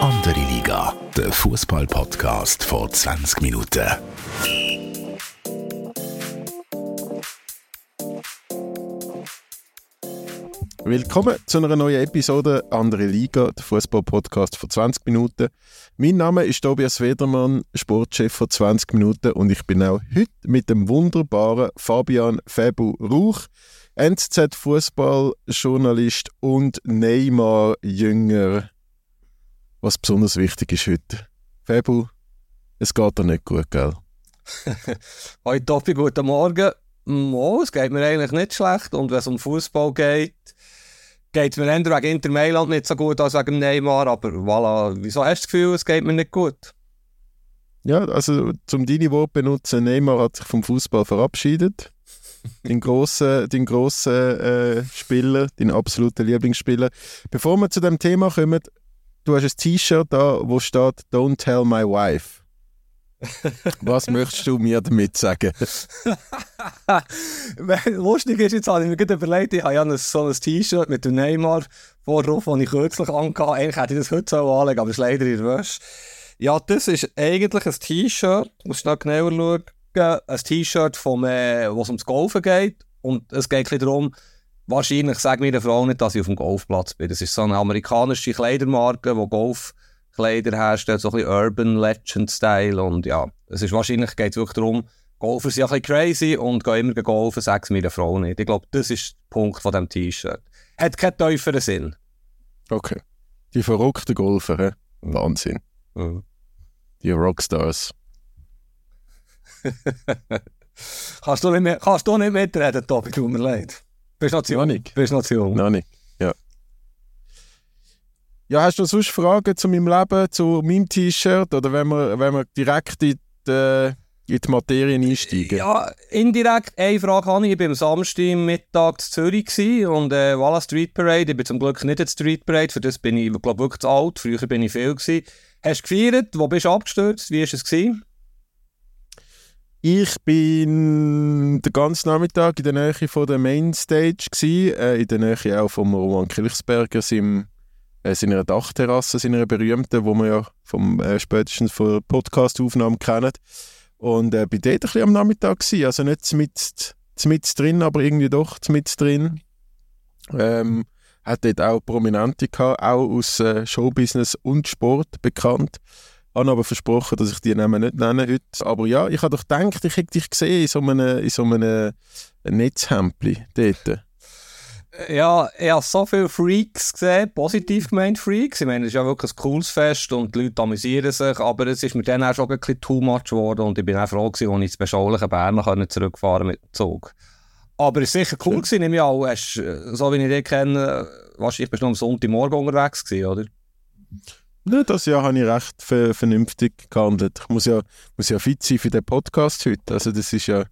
Andere Liga, der Fußball-Podcast vor 20 Minuten. Willkommen zu einer neuen Episode Andere Liga, der Fußball-Podcast vor 20 Minuten. Mein Name ist Tobias Wedermann, Sportchef vor 20 Minuten und ich bin auch heute mit dem wunderbaren Fabian Fabu Rauch, NZZ-Fußballjournalist und Neymar-Jünger. Was besonders wichtig ist heute. Fabu, es geht dir nicht gut, gell? Hoi Topi, guten Morgen. Oh, es geht mir eigentlich nicht schlecht und wenn es um Fußball geht, geht es mir eher wegen Inter Mailand nicht so gut als wegen Neymar, aber voilà, wieso hast du das Gefühl, es geht mir nicht gut? Ja, also zum deine Wort benutzen, Neymar hat sich vom Fußball verabschiedet. den grossen, den grossen äh, Spieler, den absoluten Lieblingsspieler. Bevor wir zu dem Thema kommen, du hast ein T-Shirt da, wo steht Don't tell my wife. Was möchtest du mir damit sagen? Lustig ist, jetzt habe ich mir gerade überlegt, ich habe ja so ein T-Shirt mit dem Neymar vordrauf, das ich kürzlich angehabt Eigentlich hätte ich das heute so anlegen aber es ist leider in der Wäsche. Ja, das ist eigentlich ein T-Shirt, muss ich noch genauer schauen, ein T-Shirt, äh, wo es ums Golfen geht. Und es geht ein darum, wahrscheinlich mir der Frau nicht, dass ich auf dem Golfplatz bin. Das ist so eine amerikanische Kleidermarke, die Golfkleider herstellt, so ein bisschen Urban Legend Style. Und ja, es ist wahrscheinlich geht es wirklich darum, Golfer sind ein bisschen crazy und gehen immer golfen, sagt mir der Frau nicht. Ich glaube, das ist der Punkt von diesem T-Shirt. Hat keinen tieferen Sinn. Okay. Die verrückten Golfer, he? Wahnsinn. Mhm. Die Rockstars. kannst, du nicht mehr, kannst du nicht mitreden, Tobi, tut mir leid. Bist Nation. Noch nicht. Bist Nation. Noch nicht, ja. Ja, hast du sonst Fragen zu meinem Leben, zu meinem T-Shirt oder wenn wir, wenn wir direkt in die, in die Materie einsteigen? Ja, indirekt eine Frage habe ich. Ich war am Samstag Mittag in Zürich und äh, voilà, Street Parade. Ich bin zum Glück nicht in Street Parade, für das bin ich glaube wirklich zu alt. Früher bin ich viel. Gewesen. Hast du gefeiert? Wo bist du abgestürzt? Wie war es? Gewesen? Ich bin den ganzen Nachmittag in der Nähe von der Mainstage äh, in der Nähe auch vom Roman Kilchsberger, seinem, äh, seiner Dachterrasse, seiner berühmten, wo wir ja vom äh, spätestens von Podcast-Aufnahmen kennen. Und äh, bin dort ein bisschen am Nachmittag gsi, also nicht mit, mit drin, aber irgendwie doch mit drin. Ähm, hat dort auch Prominente gehabt, auch aus äh, Showbusiness und Sport bekannt habe aber versprochen, dass ich die Namen nicht nenne heute. Aber ja, ich habe doch gedacht, ich hätte dich gesehen in so einem, in so einem Netzhempli dort. Ja, ich habe so viele Freaks gesehen, positiv gemeint Freaks. Ich meine, es ist ja wirklich ein cooles Fest und die Leute amüsieren sich, aber es ist mir dann auch schon ein bisschen too much geworden und ich bin auch froh gewesen, als ich ins beschauliche Bern zurückfahren mit dem Zug. Aber es war sicher cool, gewesen, nehme ich auch. Hast, so wie ich dich kenne, wahrscheinlich bist du am Sonntagmorgen unterwegs gewesen, oder? Ja, das Jahr habe ich recht vernünftig gehandelt. Ich muss ja, muss ja fit sein für den Podcast heute. Also das ist ja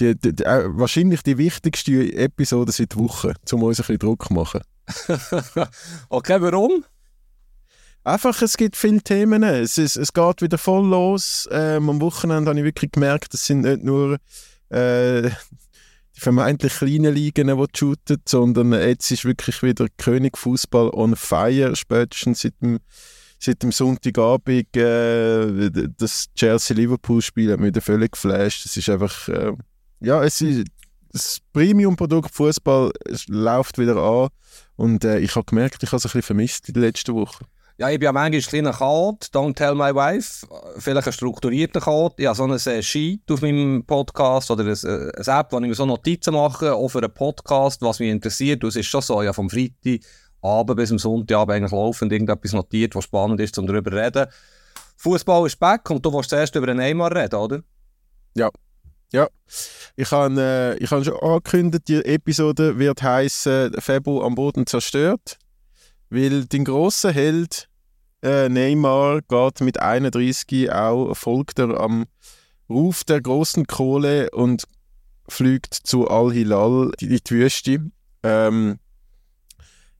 die, die, die, äh, wahrscheinlich die wichtigste Episode seit Wochen, um uns ein bisschen Druck zu machen. okay, warum? Einfach, es gibt viele Themen. Es, ist, es geht wieder voll los. Ähm, am Wochenende habe ich wirklich gemerkt, es sind nicht nur äh, die vermeintlich kleinen Ligen, die shooten, sondern jetzt ist wirklich wieder König Fußball on fire, spätestens seit dem seit dem Sonntagabend äh, das Chelsea-Liverpool-Spiel hat mich wieder völlig geflasht. Es ist einfach, äh, ja, es ist das Premium-Produkt Fußball läuft wieder an und äh, ich habe gemerkt, ich habe es ein bisschen vermisst in den letzten Wochen. Ja, ich bin ja manchmal ein kleiner Chaot, don't tell my wife, vielleicht ein strukturierter Chaot. Ich habe so ein äh, Sheet auf meinem Podcast oder ein, äh, eine App, wo ich mir so Notizen mache, auch für einen Podcast, was mich interessiert. Es ist schon so, ja, vom Freitag Abend bis am Sonntagabend eigentlich laufend irgendetwas notiert, was spannend ist, um darüber zu reden. Fußball ist back und du willst zuerst über den Neymar reden, oder? Ja. Ja, ich habe äh, hab schon angekündigt, die Episode wird heißen Febo am Boden zerstört, weil dein grosser Held äh, Neymar geht mit 31 auch folgt er am Ruf der großen Kohle und fliegt zu Al-Hilal in die Wüste. Ähm,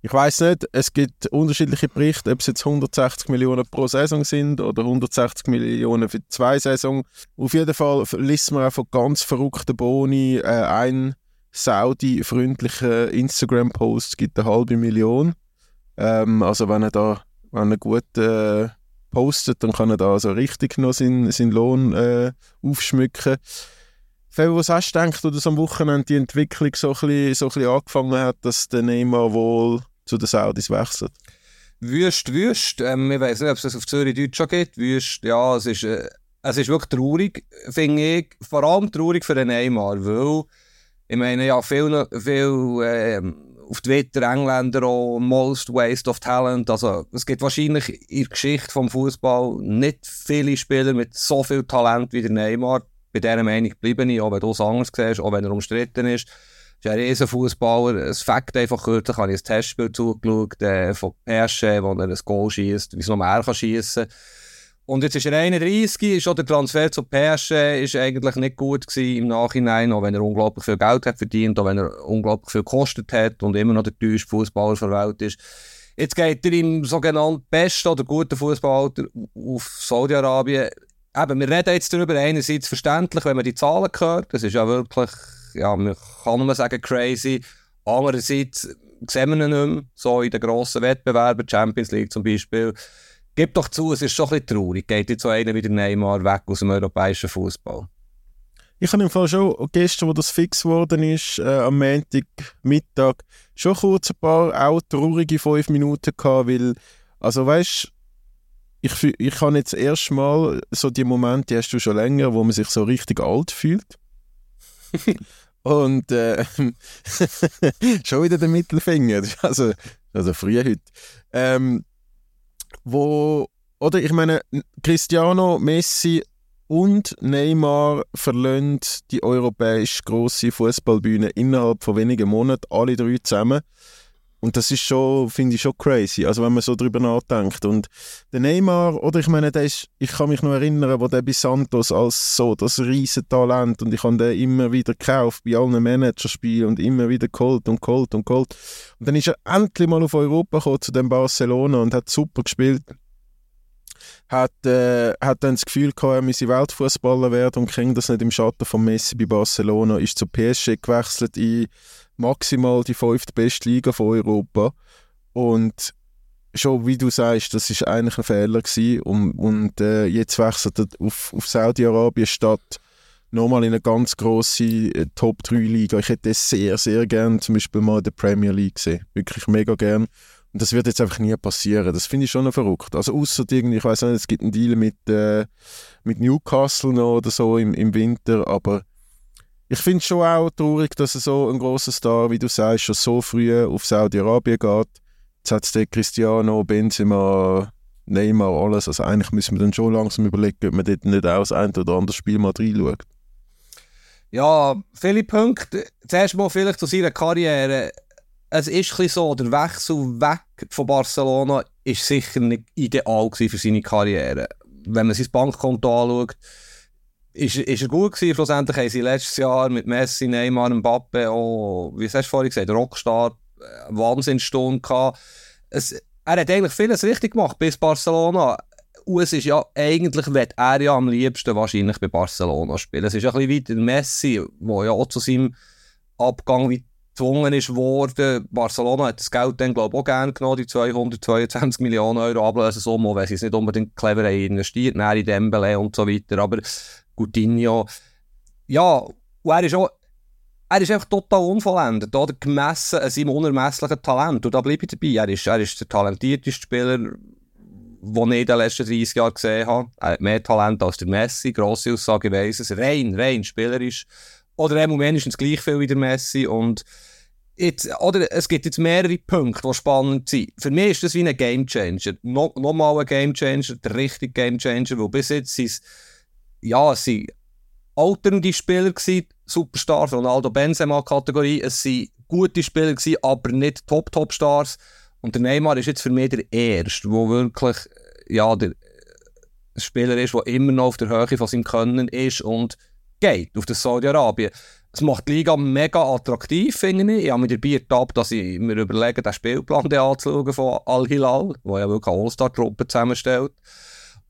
ich weiß nicht, es gibt unterschiedliche Berichte, ob es jetzt 160 Millionen pro Saison sind oder 160 Millionen für zwei Saison. Auf jeden Fall liest man auch von ganz verrückten Boni. Äh, ein Saudi-freundlicher Instagram-Post gibt eine halbe Million. Ähm, also wenn er da wenn er gut äh, postet, dann kann er da so richtig noch seinen, seinen Lohn äh, aufschmücken. Fabio, was hast du gedacht, dass am Wochenende die Entwicklung so ein, bisschen, so ein bisschen angefangen hat, dass der Neymar wohl zu den Saudis wechselt? Wüst, wüst. Ähm, ich weiß nicht, ob es das auf Zürich Deutsch schon gibt. Wüst, ja, es ist, äh, es ist wirklich traurig, finde ich. Vor allem traurig für den Neymar, weil ich meine, ja, viel, viel äh, auf Twitter Engländer auch Most Waste of Talent. Also, es gibt wahrscheinlich in der Geschichte vom Fußball nicht viele Spieler mit so viel Talent wie der Neymar. Bei dieser Meinung bleibe ich, auch wenn du es anders siehst, auch wenn er umstritten ist. Er ist ein riesen Fußballer. Es Fakt einfach kürzlich habe ich ein Testspiel zugeschaut äh, von PSG, wo er ein Goal schießt, wie es noch mehr schießen kann. Und jetzt ist er 31, ist auch der Transfer zu PSG ist eigentlich nicht gut gewesen im Nachhinein, auch wenn er unglaublich viel Geld hat verdient, auch wenn er unglaublich viel gekostet hat und immer noch der teuerste Fußballer der Welt ist. Jetzt geht er im sogenannten besten oder guten Fußballalter auf Saudi-Arabien. Eben, wir reden jetzt darüber, einerseits verständlich, wenn man die Zahlen hört, das ist ja wirklich, ja, man kann nur sagen, crazy. Andererseits sehen wir ihn nicht mehr, so in den grossen Wettbewerben, Champions League zum Beispiel. Gib doch zu, es ist schon ein bisschen traurig. Geht jetzt so einer wie der Neymar weg aus dem europäischen Fußball? Ich habe im Fall schon gestern, wo das fix geworden ist, äh, am Montag Mittag, schon kurz ein paar auch traurige fünf Minuten gehabt, weil, also weißt ich, ich habe jetzt erst mal so die Momente, die hast du schon länger, wo man sich so richtig alt fühlt. Und äh, schon wieder der Mittelfinger, also, also früher heute. Ähm, wo, oder ich meine, Cristiano, Messi und Neymar verlassen die europäische grosse Fußballbühne innerhalb von wenigen Monaten, alle drei zusammen. Und das ist schon, finde ich schon crazy, also wenn man so drüber nachdenkt. Und der Neymar, oder ich meine, der ist, ich kann mich noch erinnern, wo der bei Santos als so das riesen Talent und ich habe den immer wieder gekauft bei allen Managerspielen und immer wieder geholt und geholt und geholt. Und dann ist er endlich mal auf Europa gekommen, zu dem Barcelona und hat super gespielt. Hat, äh, hat dann das Gefühl gehabt, er müsse Weltfußballer werden und kriegt das nicht im Schatten von Messi bei Barcelona, ist zu PSG gewechselt in maximal die fünfte beste Liga von Europa. Und schon wie du sagst, das ist eigentlich ein Fehler gewesen. Und, und äh, jetzt wechselt er auf, auf Saudi-Arabien statt nochmal in eine ganz grosse äh, Top-3-Liga. Ich hätte das sehr, sehr gern zum Beispiel mal in der Premier League gesehen. Wirklich mega gern. Und das wird jetzt einfach nie passieren. Das finde ich schon noch verrückt. Also außer irgendwie, ich weiß nicht, es gibt einen Deal mit, äh, mit Newcastle noch oder so im, im Winter, aber ich finde es schon auch traurig, dass so ein großer Star, wie du sagst, schon so früh auf Saudi-Arabien geht. Jetzt hat es Cristiano, Benzema, Neymar, alles. Also eigentlich müssen wir dann schon langsam überlegen, ob man dort nicht auch das ein oder andere Spiel mal reinschaut. Ja, viele Punkte. Zuerst mal vielleicht zu seiner Karriere. Es ist ein so, der Wechsel weg von Barcelona ist sicher nicht ideal für seine Karriere. Wenn man sein Bankkonto anschaut, ist, ist er gut gewesen. Schlussendlich haben sie letztes Jahr mit Messi, Neymar, Mbappe auch, wie hast du vorhin gesagt, Rockstar, äh, Wahnsinnsstunde gehabt. Es, er hat eigentlich vieles richtig gemacht bis Barcelona. Und es ist ja, eigentlich wird er ja am liebsten wahrscheinlich bei Barcelona spielen. Es ist ein bisschen weiter Messi, der ja auch zu seinem Abgang gezwungen ist. Barcelona hat das Geld dann, glaube ich, auch gerne genommen, die 222 Millionen Euro Ablösesumme, weil sie es nicht unbedingt clever haben investiert, in Dembele und so weiter. Aber Coutinho. Ja, und er ist auch er ist einfach total unvollendet, oder? gemessen an seinem unermesslichen Talent. Und da bleibe ich dabei. Er ist, er ist der talentierteste Spieler, den ich in den letzten 30 Jahren gesehen habe. Er hat mehr Talent als der Messi, grosse Aussage, weiss es. Rein, rein spielerisch. Oder er mindestens gleich viel wie der Messi. Und jetzt, oder es gibt jetzt mehrere Punkte, die spannend sind. Für mich ist das wie ein Gamechanger. No, nochmal ein Gamechanger, der richtige Gamechanger, weil bis jetzt sind ja, es waren alternde Spieler, gewesen, Superstar, Ronaldo Benzema-Kategorie. Es waren gute Spieler, gewesen, aber nicht Top-Top-Stars. Und der Neymar ist jetzt für mich der Erste, der wirklich ja, der Spieler ist, der immer noch auf der Höhe von seinem Können ist und geht auf das Saudi-Arabien. Es macht die Liga mega attraktiv, finde ich. Ich habe mir dabei ertappt, dass ich mir überlege, den Spielplan anzuschauen von Al-Hilal, der ja wirklich eine All-Star-Truppe zusammenstellt.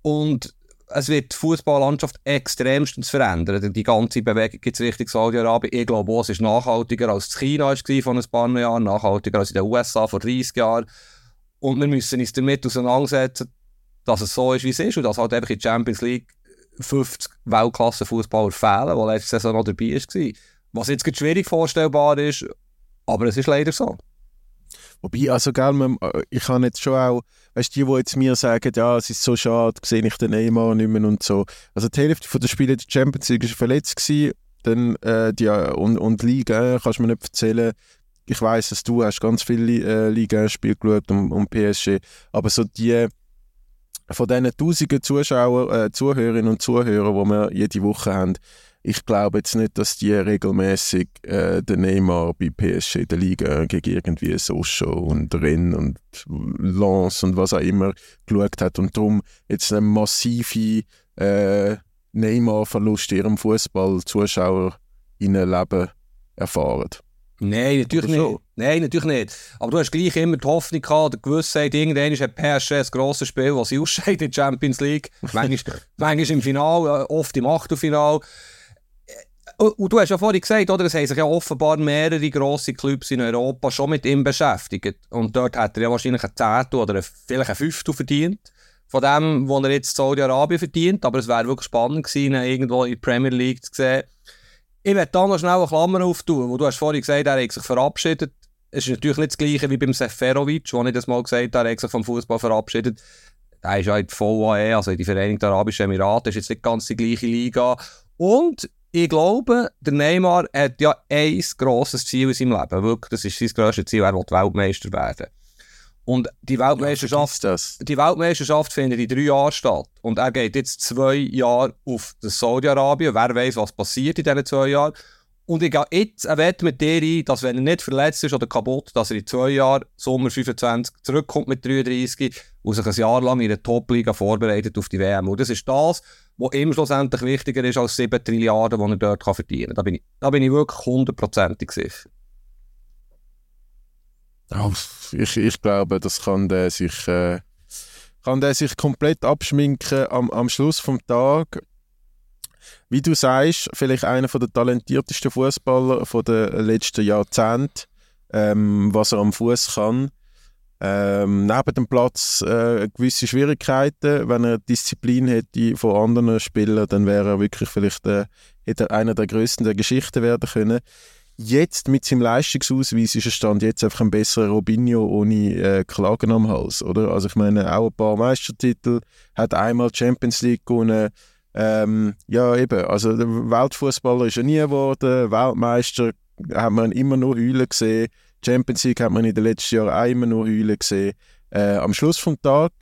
Und es wird die Fußballlandschaft extremstens verändern. Die ganze Bewegung geht Richtung Saudi-Arabien. Ich glaube es ist nachhaltiger als China war vor ein paar Jahren, nachhaltiger als in den USA vor 30 Jahren. Und wir müssen uns damit auseinandersetzen, dass es so ist, wie es ist und dass halt einfach in der Champions League 50 Weltklasse-Fußballer fehlen, die letzte Saison noch dabei war. Was jetzt schwierig vorstellbar ist, aber es ist leider so. Wobei, also, gell, äh, ich kann jetzt schon auch, weißt du, die, die jetzt mir sagen, ja, es ist so schade, sehe ich den Neymar nicht mehr und so. Also, die Hälfte der Spieler der Champions League war verletzt gewesen, dann, äh, die, und, und Liga, kannst du mir nicht erzählen, ich weiß, dass du hast ganz viele äh, Liga-Spiele geschaut und, und PSG, aber so die von diesen tausenden Zuschauer, äh, Zuhörerinnen und Zuhörern, die wir jede Woche haben, ich glaube jetzt nicht, dass die regelmäßig äh, den Neymar bei PSG in der Liga gegen irgendwie Socho und Rennes und Lens und was auch immer geschaut hat und darum jetzt eine massive äh, Neymar-Verlust in ihrem Fußball-Zuschauer-Leben erfahren. Nein, natürlich nicht. Nein, natürlich nicht. Aber du hast gleich immer die Hoffnung gehabt, oder Gewissheit, irgendwann ist ein PSG ein grosses Spiel, das sie ausscheiden in der Champions League. manchmal, manchmal im Finale, oft im Achtelfinale. Und du hast ja vorhin gesagt, oder, es haben sich ja offenbar mehrere grosse Clubs in Europa schon mit ihm beschäftigt. Und dort hat er ja wahrscheinlich ein Zehntel oder vielleicht ein Fünftel verdient. Von dem, was er jetzt Saudi-Arabien verdient. Aber es wäre wirklich spannend gewesen, ihn irgendwo in der Premier League zu sehen. Ich werde da noch schnell eine Klammer auftun, wo du hast vorhin gesagt, er hat sich verabschiedet. Es ist natürlich nicht das Gleiche wie beim Seferovic, wo ich das mal gesagt habe, er hat sich vom Fußball verabschiedet. Er ist ja in der VAE, also in die Vereinigten Arabischen Emirate, ist jetzt nicht ganz die gleiche Liga. Und ich glaube, der Neymar hat ja ein grosses Ziel in seinem Leben. Wirklich, das ist sein grösstes Ziel, er will Weltmeister werden. Und die Weltmeisterschaft, ja, die Weltmeisterschaft findet in drei Jahren statt. Und er geht jetzt zwei Jahre auf Saudi-Arabien. Wer weiß, was passiert in diesen zwei Jahren. Und ich gehe jetzt eine Wette mit dir ein, dass wenn er nicht verletzt ist oder kaputt, dass er in zwei Jahren, Sommer 25, zurückkommt mit 33 und sich ein Jahr lang in der Top-Liga vorbereitet auf die WM. Und das ist das, was ihm schlussendlich wichtiger ist als 7 Trilliarden, die er dort verdienen kann. Da bin ich, da bin ich wirklich hundertprozentig sicher. Ich, ich glaube, das kann der sich, äh, kann der sich komplett abschminken am, am Schluss vom Tag. Wie du sagst, vielleicht einer der talentiertesten Fußballer der letzten Jahrzehnte, ähm, was er am Fuß kann. Ähm, neben dem Platz äh, gewisse Schwierigkeiten. Wenn er Disziplin hätte von anderen Spielern, dann wäre er wirklich vielleicht äh, hätte er einer der größten der Geschichte werden können. Jetzt mit seinem Leistungsausweis ist er Stand jetzt einfach ein besserer Robinho ohne äh, Klagen am Hals, oder? Also ich meine, auch ein paar Meistertitel, hat einmal Champions League gewonnen. Ähm, ja, eben, also der Weltfußballer ist er nie geworden, Weltmeister hat man immer nur heulen gesehen, Champions League hat man in den letzten Jahren immer nur heulen gesehen. Äh, am Schluss vom Tag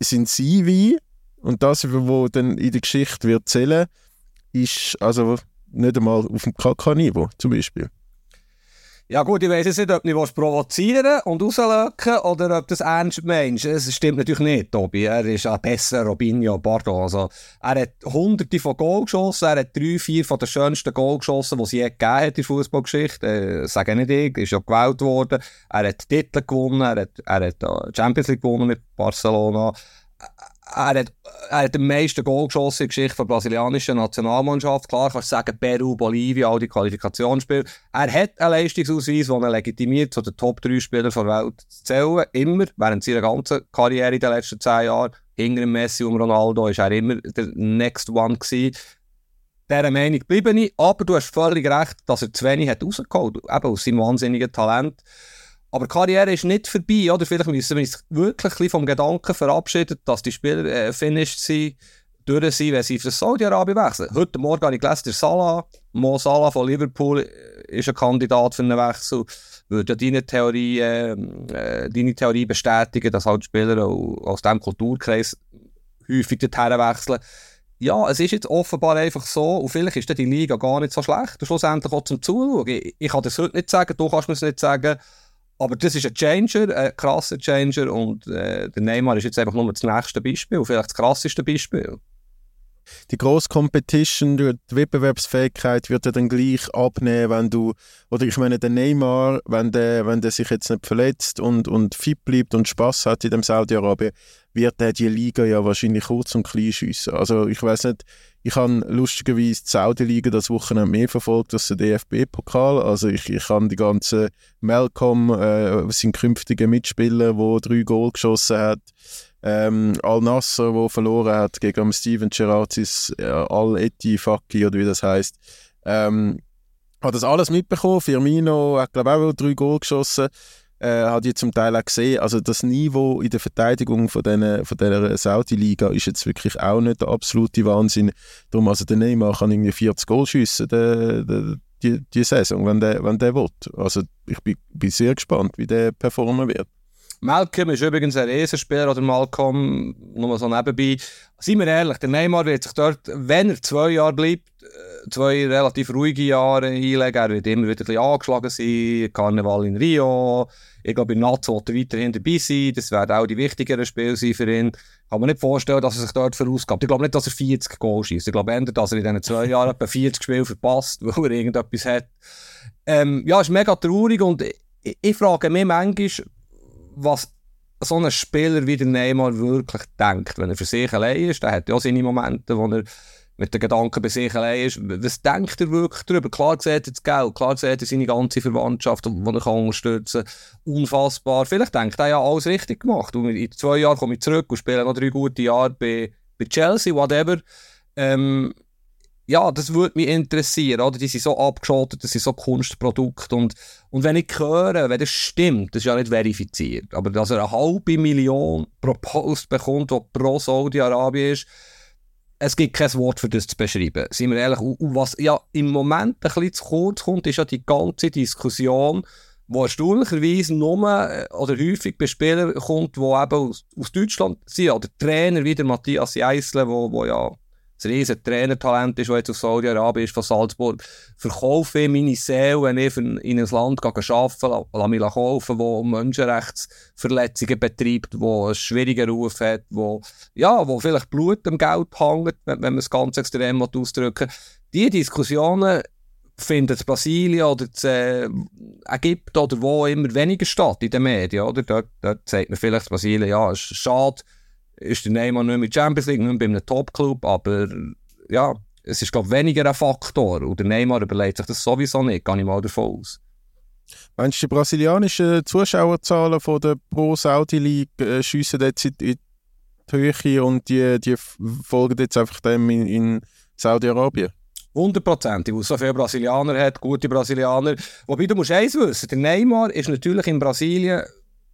sind sie wie und das, was dann in der Geschichte wird zählen, ist also nicht einmal auf dem KK-Niveau zum Beispiel. Ja gut, ich weiß jetzt nicht, ob du provozieren und rauslöcken oder ob das ernst meinst. Es stimmt natürlich nicht, Tobi. Er ist ein besserer Robinho, pardon. Also, er hat hunderte von Goal geschossen, er hat drei, vier von den schönsten Goal geschossen, die es je gegeben hat in der Fußballgeschichte. Äh, sage nicht ich, ist ja gewählt worden. Er hat Titel gewonnen, er hat, er hat äh, Champions League gewonnen mit Barcelona er hat, er hat den meisten Goal geschossen in der Geschichte der brasilianischen Nationalmannschaft. Klar kannst du sagen, Peru, Bolivien, all die Qualifikationsspiele. Er hat einen Leistungsausweis, der ihn legitimiert, zu den Top 3 Spielern der Welt zu zählen. Immer, während seiner ganzen Karriere in den letzten 10 Jahren. Hinter Messi und Ronaldo war er immer der Next One gewesen. Dieser Meinung bleibe ich, aber du hast völlig recht, dass er zu wenig hat rausgeholt, eben aus seinem wahnsinnigen Talent. Aber die Karriere ist nicht vorbei, oder? Vielleicht müssen wir uns wirklich vom Gedanken verabschieden, dass die Spieler äh, finished sind, durch sind, wenn sie für Saudi-Arabien wechseln. Heute Morgen habe ich gelesen, der Salah, Mo Salah von Liverpool äh, ist ein Kandidat für einen Wechsel. Würde ja deine Theorie, äh, äh, deine Theorie bestätigen, dass halt Spieler aus diesem Kulturkreis häufig dorthin wechseln. Ja, es ist jetzt offenbar einfach so, und vielleicht ist die Liga gar nicht so schlecht, schlussendlich auch zum Zuschauen. Ich, ich kann das heute nicht sagen, du kannst mir es nicht sagen, aber das ist ein Changer, ein krasser Changer und äh, der Neymar ist jetzt einfach nur das nächste Beispiel, vielleicht das krasseste Beispiel. Die grosse Competition, die Wettbewerbsfähigkeit wird ja dann gleich abnehmen, wenn du, oder ich meine, der Neymar, wenn der, wenn der sich jetzt nicht verletzt und, und fit bleibt und Spaß hat in dem Saudi-Arabien, wird er die Liga ja wahrscheinlich kurz und klein schiessen. Also ich weiß nicht, ich habe lustigerweise die Saudi-Liga das Wochenende mehr verfolgt als den DFB-Pokal. Also ich, ich habe die ganzen Malcolm, äh, sein künftiger Mitspieler, der drei Goal geschossen hat, ähm, Al-Nasser, der verloren hat gegen Steven Gerrardis, äh, Al-Eti Faki oder wie das heißt. Ähm, hat das alles mitbekommen. Firmino hat, glaube ich, auch drei Goal geschossen. Äh, hat ich zum Teil auch gesehen. Also das Niveau in der Verteidigung von, den, von dieser Saudi-Liga ist jetzt wirklich auch nicht der absolute Wahnsinn. Darum, also der Neymar kann irgendwie 40 Goal schiessen, der, der, die, die Saison, wenn der, wenn der will. Also ich bin, bin sehr gespannt, wie der performen wird. Malcolm ist übrigens ein Riesenspieler, oder Malcolm, nur so nebenbei. Seien wir ehrlich, der Neymar wird sich dort, wenn er zwei Jahre bleibt, äh, zwei relativ ruhige Jahre einlegen. Er wird immer wieder ein bisschen angeschlagen sein. Karneval in Rio. Ich glaube, Nazio wird er weiterhin dabei sein. Das werden auch die wichtigeren Spiele sein für ihn. Kann mir nicht vorstellen, dass er sich dort verausgabt. Ich glaube nicht, dass er 40 Goal schießt. Ich glaube eher, dass er in diesen zwei Jahren etwa 40 Spiele verpasst, weil er irgendetwas hat. Ähm, ja, ist mega traurig und ich, ich frage mich manchmal, was so ein Spieler wie der Neymar wirklich denkt, wenn er für sich allein ist. Der hat ja seine Momente, wo er mit den Gedanken bei sich allein ist. Was denkt er wirklich darüber? Klar sieht er das Geld, klar sieht er seine ganze Verwandtschaft, die er kann unterstützen kann. Unfassbar. Vielleicht denkt er ja alles richtig gemacht. Und in zwei Jahren komme ich zurück und spiele noch drei gute Jahre bei, bei Chelsea, whatever. Ähm, ja, das würde mich interessieren, oder? Die sind so abgeschottet, das sind so Kunstprodukte und, und wenn ich höre, wenn das stimmt, das ist ja nicht verifiziert, aber dass er eine halbe Million pro Post bekommt, die pro Saudi-Arabien ist, es gibt kein Wort für das zu beschreiben. Seien wir ehrlich, was ja im Moment ein bisschen zu kurz kommt, ist ja die ganze Diskussion, wo erstaunlicherweise nur äh, oder häufig bei Spielern kommt, die eben aus, aus Deutschland sind, oder Trainer wie der Matthias Jeissle, wo, wo ja ein riesen Trainertalent ist, der jetzt aus Saudi-Arabien ist, von Salzburg, verkaufe ich meine Seele, wenn ich in ein Land arbeite, lasse mich kaufen, wo Menschenrechtsverletzungen betreibt, wo einen schwierigen Ruf hat, wo, ja, wo vielleicht Blut am Geld hängt, wenn, man es ganz extrem ausdrücken Diese Diskussionen finden in Brasilien oder in äh, Ägypten oder wo immer weniger statt in den Medien. Oder? Dort, dort sagt man vielleicht Brasilien, ja, ist schade, ist der Neymar nicht mehr Champions League, nicht mehr bei einem Top-Club, aber ja, es ist, glaube ich, weniger ein Faktor. Und der Neymar überlegt sich das sowieso nicht, gehe ich mal davon aus. Meinst du, die brasilianischen Zuschauerzahlen von der Pro-Saudi-League äh, schiessen jetzt in die Höhe und die, die folgen jetzt einfach dem in, in Saudi-Arabien? 100%, weil es so viele Brasilianer hat, gute Brasilianer. Wobei du musst eins wissen, der Neymar ist natürlich in Brasilien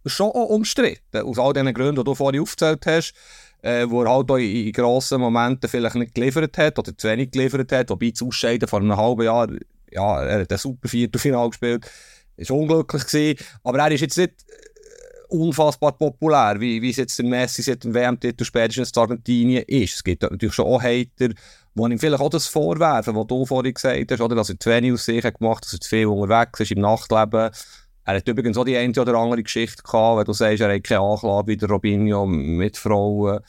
schon auch umstritten. Aus all diesen Gründen, die du vorhin aufgezählt hast, äh, wo er halt auch in, in grossen Momenten vielleicht nicht geliefert hat oder zu wenig geliefert hat. Wobei das Ausscheiden vor einem halben Jahr, ja, er hat ein super Viertelfinale gespielt, ist unglücklich gewesen. Aber er ist jetzt nicht äh, unfassbar populär, wie, wie es jetzt der Messi seit dem WM-Titel spätestens in Argentinien ist. Es gibt natürlich schon auch Hater, die ihm vielleicht auch das vorwerfen, was du vorhin gesagt hast, oder, dass er zu wenig aus sich gemacht hat, dass er zu viel unterwegs ist im Nachtleben. Er hat übrigens auch die eine oder andere Geschichte gehabt, wenn du sagst, er hat keine Anklage wie der Robinho mit Frauen.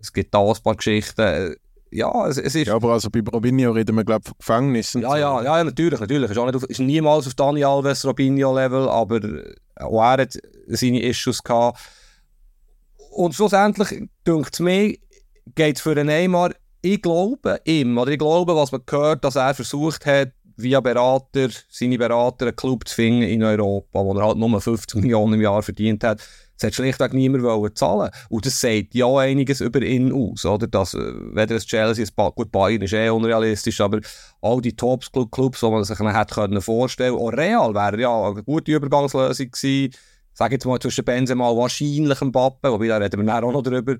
Es gibt da ein paar Geschichten. Ja, es, es ist... Ja, aber also bei Robinho reden wir, glaube ich, von Gefängnissen. Ja, ja, ja, natürlich, natürlich. Ist, auch nicht auf, ist niemals auf Dani Alves Robinho-Level, aber auch er hat seine Issues gehabt. Und schlussendlich, denkt es mir, geht es für den Neymar, ich glaube ihm, oder ich glaube, was man gehört, dass er versucht hat, via Berater, seine Berater, einen Club zu finden in Europa, wo er halt nur 50 Millionen im Jahr verdient hat. Das hat schlichtweg niemand wollen zahlen. Und das sagt ja einiges über ihn aus, oder? Dass, äh, weder das Chelsea, das gut, Bayern ist eh unrealistisch, aber all die Top-Clubs, die man sich hätte können vorstellen können, auch Real wäre ja eine gute Übergangslösung gewesen. Sag jetzt mal zwischen Benzema wahrscheinlich Mbappe, wobei da reden wir auch noch drüber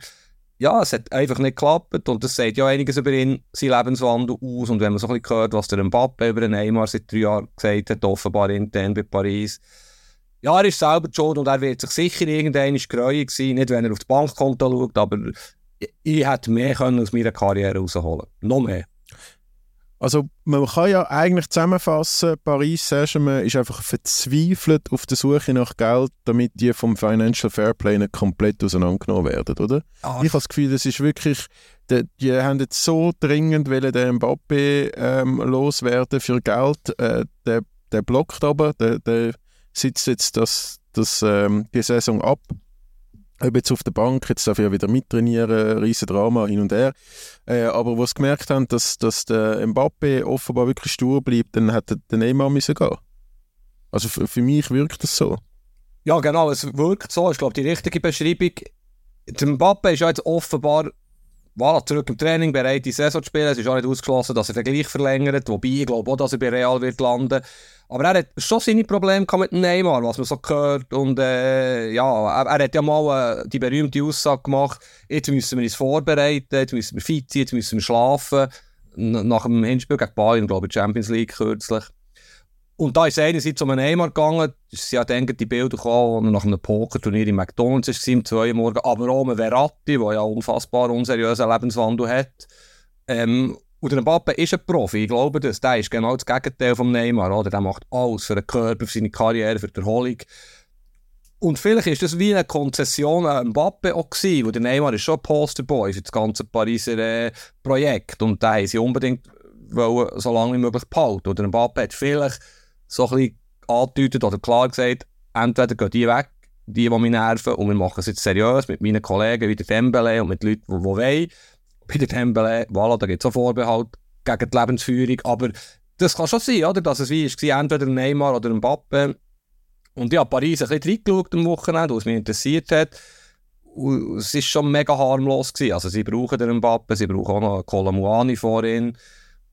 ja, es hat einfach nicht geklappt und das sagt ja einiges über ihn, sein Lebenswandel aus und wenn man so ein bisschen hört, was der Mbappe über den Neymar seit drei Jahren gesagt hat, offenbar intern bei Paris, ja, er ist selber schon und er wird sich sicher irgendwann gereuen sein, nicht wenn er auf das Bankkonto schaut, aber ich hätte mehr können aus meiner Karriere rausholen Noch mehr. Also man kann ja eigentlich zusammenfassen, Paris Saint-Germain ist einfach verzweifelt auf der Suche nach Geld, damit die vom Financial Fairplay nicht komplett auseinandergenommen werden, oder? Ah. Ich habe das Gefühl, das ist wirklich, die, die haben jetzt so dringend wollen den Mbappé ähm, loswerden für Geld, äh, der, der blockt aber, der, der sitzt jetzt das, das, ähm, die Saison ab ob jetzt auf der Bank, jetzt darf ich ja wieder mittrainieren, riesen Drama hin und her. Äh, aber sie gemerkt haben, dass, dass der Mbappe offenbar wirklich stur bleibt, dann hätte der Neymar müssen gehen. Also für, für mich wirkt das so. Ja, genau, es wirkt so. Ich glaube, die richtige Beschreibung. Der Mbappe ist ja jetzt offenbar voilà, zurück im Training, bereit, die Saison zu spielen. Es ist auch nicht ausgeschlossen, dass er den gleich verlängert. Wobei, ich glaube auch, dass er bei Real wird landen. Aber er hat schon seine Probleme mit Neymar, was man so gehört. Und äh, ja, er, er, hat ja mal äh, die berühmte Aussage gemacht, jetzt müssen wir uns vorbereiten, jetzt müssen wir fit sein, jetzt müssen wir schlafen. Nach dem Hinspiel gegen Bayern, glaube ich, Champions League kürzlich. Und da ist es einerseits um einen Neymar gegangen, sind ja dann die Bilder gekommen, als nach einem Pokerturnier in McDonalds war, um 2 Uhr morgen, aber auch um Verratti, der ja unfassbar unseriösen Lebenswandel hat. Ähm, und der Mbappe ist ein Profi, ich glaube das. Der ist genau das Gegenteil vom Neymar. Oder? Der macht alles für den Körper, für seine Karriere, für die Erholung. Und vielleicht ist das wie eine Konzession an Mbappe auch gewesen, weil der Neymar ist schon ein Posterboy für das ganze Pariser äh, Projekt. Und da haben sie unbedingt wollen, so lange wie möglich behalten. Oder Mbappe hat vielleicht so ein bisschen angedeutet oder klar gesagt, entweder gehen die weg, die, die mich nerven, und wir machen es jetzt seriös mit meinen Kollegen wie der Dembele und mit Leuten, die, die wollen. Bei der Dembele, voilà, da gibt es auch Vorbehalt gegen die Lebensführung, aber das kann schon sein, oder, dass es wie war, entweder Neymar oder Mbappe. Und habe Paris ein bisschen reingeschaut am Wochenende, was mich interessiert hat. Und es war schon mega harmlos. Gewesen. Also sie brauchen den Mbappe, sie brauchen auch noch einen Colamuani vor ihnen.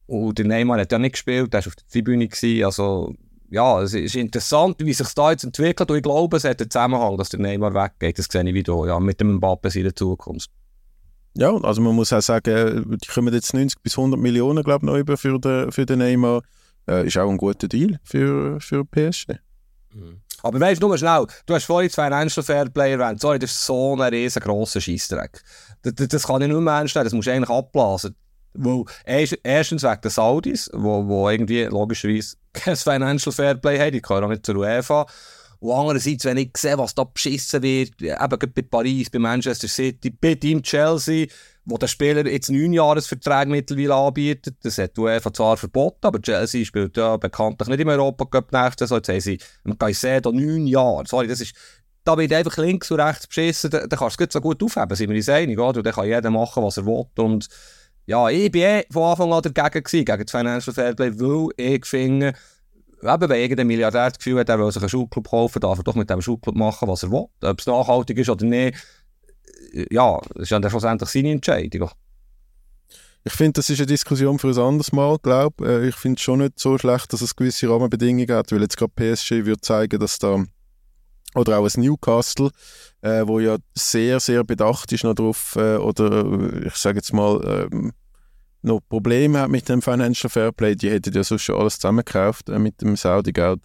Und der Neymar hat ja nicht gespielt, der war auf der Tribüne. Gewesen. Also ja, es ist interessant, wie sich da jetzt entwickelt. Und ich glaube, es hat einen Zusammenhang, dass der Neymar weggeht. Das sehe ich wieder ja, mit dem Mbappe in der Zukunft. Ja, also man muss auch sagen, die kommen jetzt 90 bis 100 Millionen, glaube ich, noch über für den, für den Neymar. Äh, ist auch ein guter Deal für, für PSG. Mhm. Aber weißt du, nur schnell, du hast vorhin zwei Financial Fairplay erwähnt. Sorry, das ist so ein riesengroßer Scheissdreck. Das, das, das, kann ich nicht mehr ernst nehmen, das musst du eigentlich abblasen. Weil, erstens wegen den Saudis, wo, wo irgendwie logischerweise kein Financial Fairplay haben, die gehören auch nicht zur UEFA. Und andererseits, wenn ich sehe, was da beschissen wird, eben bei Paris, bei Manchester City, bei Team Chelsea, wo der Spieler jetzt neun Jahresverträge mittlerweile anbietet, das hat die UEFA zwar verboten, aber Chelsea spielt ja bekanntlich nicht im Europacup nächstes Jahr, jetzt haben sie im Caicedo neun Jahre, sorry, das ist, da wird einfach links und rechts beschissen, da, da kannst du es so gut aufheben, sind wir uns einig, oder? Dann kann jeder machen, was er will und ja, ich bin eh von Anfang an dagegen gewesen, gegen das Financial Fairplay, weil ich finde, eben, wenn irgendein Milliardär das Gefühl hat, er will sich einen Schulclub kaufen, darf er doch mit dem Schulclub machen, was er will. Ob es nachhaltig ist oder nicht, ja, das ist dann schlussendlich seine Entscheidung. Ich finde, das ist eine Diskussion für ein anderes Mal, glaube äh, ich. finde es schon nicht so schlecht, dass es gewisse Rahmenbedingungen hat, weil jetzt gerade PSG würde zeigen, dass da oder auch ein Newcastle, äh, wo ja sehr, sehr bedacht ist noch drauf, äh, oder ich sage jetzt mal, äh, noch Probleme hat mit dem Financial Fairplay, die hätten ja sonst schon alles zusammengekauft äh, mit dem Saudi-Geld.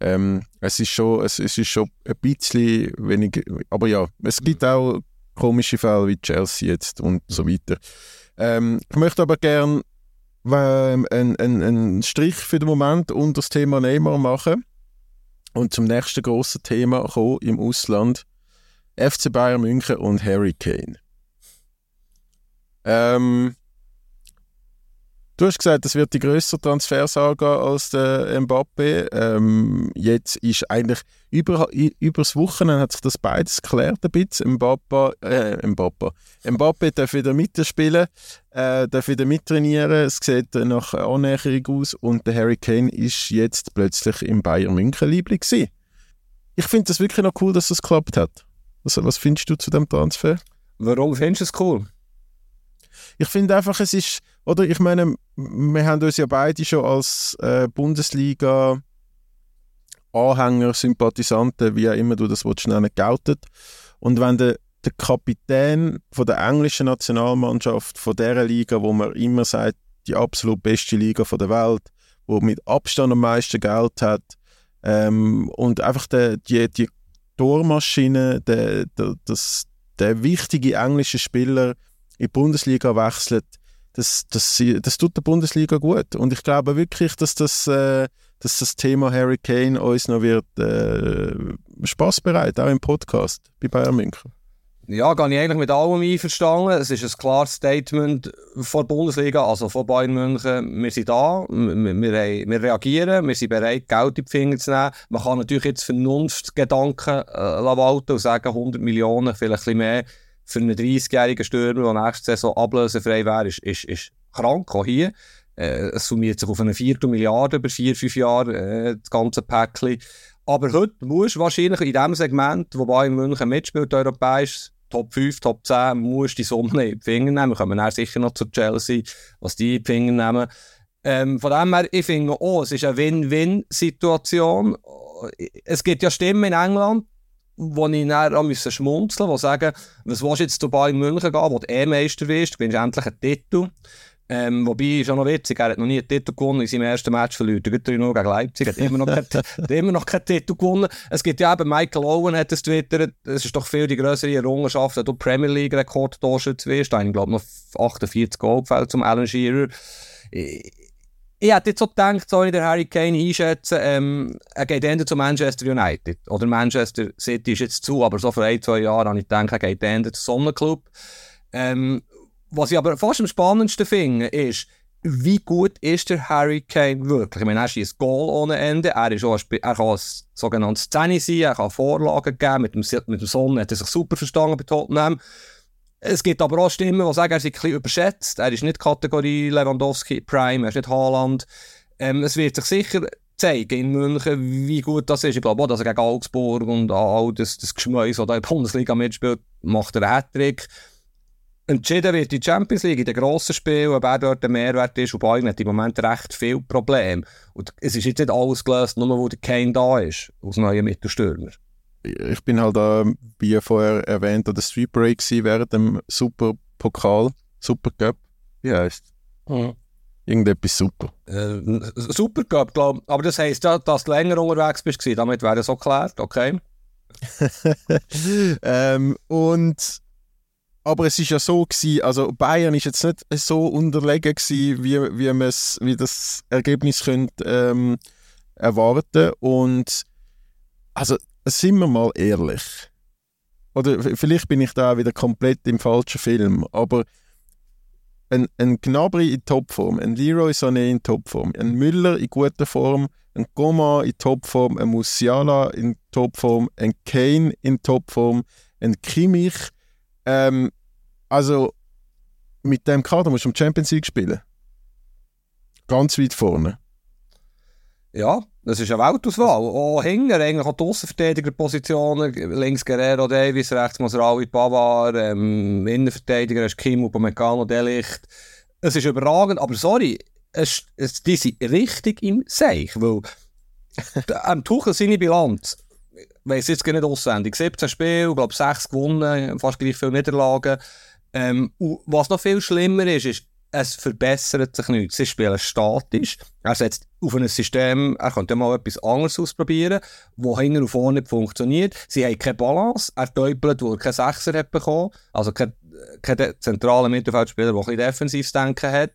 Ähm, es, ist schon, es, es ist schon ein bisschen wenig, aber ja, es gibt auch komische Fälle wie Chelsea jetzt und so weiter. Ähm, ich möchte aber gerne ähm, einen, einen, einen Strich für den Moment unter das Thema Neymar machen und zum nächsten grossen Thema kommen im Ausland. FC Bayern München und Harry Kane. Ähm, du hast gesagt, das wird die größere Transfersaga als der Mbappe. Ähm, jetzt ist eigentlich über, über das Wochenende hat sich das beides geklärt ein bisschen. Mbappe, äh, Mbappe. Mbappe darf wieder mitspielen, äh, darf wieder mittrainieren. Es sieht nach Annäherung aus und der Harry Kane ist jetzt plötzlich im Bayern München Liebling gewesen. Ich finde das wirklich noch cool, dass das geklappt hat. Also, was findest du zu dem Transfer? Warum findest du es cool? Ich finde einfach, es ist, oder ich meine, wir haben uns ja beide schon als äh, Bundesliga Anhänger, Sympathisanten, wie auch immer du das willst, nennen, geoutet. Und wenn der, der Kapitän von der englischen Nationalmannschaft, von der Liga, wo man immer sagt, die absolut beste Liga der Welt, wo mit Abstand am meisten Geld hat, ähm, und einfach der, die, die Tormaschine, der, der, das, der wichtige englische Spieler in die Bundesliga wechselt, das, das, das tut der Bundesliga gut. Und ich glaube wirklich, dass das, äh, dass das Thema Harry Kane uns noch wird äh, Spaß bereit, auch im Podcast bei Bayern München. Ja, gehe ich eigentlich mit allem einverstanden. Es ist ein klares Statement von der Bundesliga, also von Bayern München. Wir sind da, wir, wir, wir reagieren, wir sind bereit, Geld in die Finger zu nehmen. Man kann natürlich jetzt Vernunftgedanken äh, walten und sagen, 100 Millionen, vielleicht ein bisschen mehr, für einen 30-jährigen Stürmer, der nächste Saison ablösefrei wäre, ist, ist, ist krank, auch hier. Äh, es summiert sich auf eine Viertelmilliarde über vier, fünf Jahre, äh, das ganze Päckchen. Aber heute musst du wahrscheinlich in dem Segment, wo Bayern München mitspielt, europäisch, Top 5, Top 10, musst die Summe in die Finger nehmen. Wir kommen dann sicher noch zu Chelsea, was die in die Finger nehmen. Ähm, von dem her, ich finde auch, es ist eine Win-Win-Situation. Es gibt ja Stimmen in England, wo ich dann auch müssen schmunzeln musste, die sagen, was willst du jetzt zu Bayern München gehen, wo du eh Meister wirst, du gewinnst endlich einen Titel. Ähm, wobei, ist auch noch witzig, er hat noch nie einen Titel gewonnen in seinem ersten Match verloren. Er gegen Leipzig, hat immer, noch kein, hat immer noch keinen Titel gewonnen. Es gibt ja eben, Michael Owen hat es twittert, es ist doch viel die größere Errungenschaft, wenn du Premier League Rekord Torschütze wirst. Ich glaube noch 48 Goal gefällt zum Alan Shearer. Ich, ich hätte jetzt so gedacht, soll ich den Harry Kane einschätzen, ähm, er geht Ende zu Manchester United. Oder Manchester City ist jetzt zu, aber so vor ein, zwei Jahren habe ich gedacht, er geht Ende zum Sonnenclub. Ähm, was ich aber fast am spannendsten finde, ist, wie gut ist der Harry Kane wirklich? Ich meine, er Goal ohne Ende, er, ist auch ein, er kann ein sogenanntes Szene sein, er kann Vorlagen geben, mit dem, mit dem Sonne hat er sich super verstanden bei Tottenham. Es gibt aber auch Stimmen, die sagen, er ist ein überschätzt, er ist nicht Kategorie Lewandowski Prime, er ist nicht Haaland. Ähm, es wird sich sicher zeigen in München, wie gut das ist. Ich glaube auch, dass er gegen Augsburg und all das, das Geschmäus, das in der Bundesliga mitspielt, macht er einen Hattrick. Entschieden wird die Champions League in den grossen Spielen, ob er dort der Mehrwert ist. Und Bayern hat im Moment recht viel Probleme. Und es ist jetzt nicht alles gelöst, nur wo der Kane da ist, als neuer Mittelstürmer. Ich bin halt, äh, wie vorher erwähnt, an der Street Break während dem Super Pokal, Super Cup. Wie heißt mhm. Irgendetwas super. Äh, super Cup, glaube Aber das heisst ja, dass du länger unterwegs bist, damit wäre das so geklärt, okay? ähm, und aber es ist ja so gewesen, also Bayern ist jetzt nicht so unterlegen gewesen, wie, wie, wie das Ergebnis könnte, ähm, erwarten und also sind wir mal ehrlich, oder vielleicht bin ich da wieder komplett im falschen Film, aber ein, ein Gnabry in Topform, ein Leroy Sané in Topform, ein Müller in guter Form, ein Goma in Topform, ein Musiala in Topform, ein Kane in Topform, ein Kimmich, ähm, also mit dem Kader musst du um Champions League spielen. Ganz weit vorne. Ja, das ist eine Weltauswahl. Auch hinten, eigentlich auch die Außenverteidigerpositionen, links Guerrero Davis, rechts Masraoui Pavard, ähm, Innenverteidiger ist Kim Upamecano Delicht. Es ist überragend, aber sorry, es, es, die sind richtig im Seich, weil am Tuchel seine Bilanz, ich weiss jetzt gar nicht auswendig, 17 Spiele, glaube 6 gewonnen, fast gleich viele Niederlagen. Ähm, was noch viel schlimmer ist, ist, es verbessert sich nichts. Sie spielen statisch. Er setzt auf ein System, er könnte mal etwas anderes ausprobieren, wo hinten und vorne nicht funktioniert. Sie haben keine Balance. Er täubelt, wo er keinen Sechser hat bekommen. Also kein, kein zentraler Mittelfeldspieler, der ein bisschen defensives Denken hat.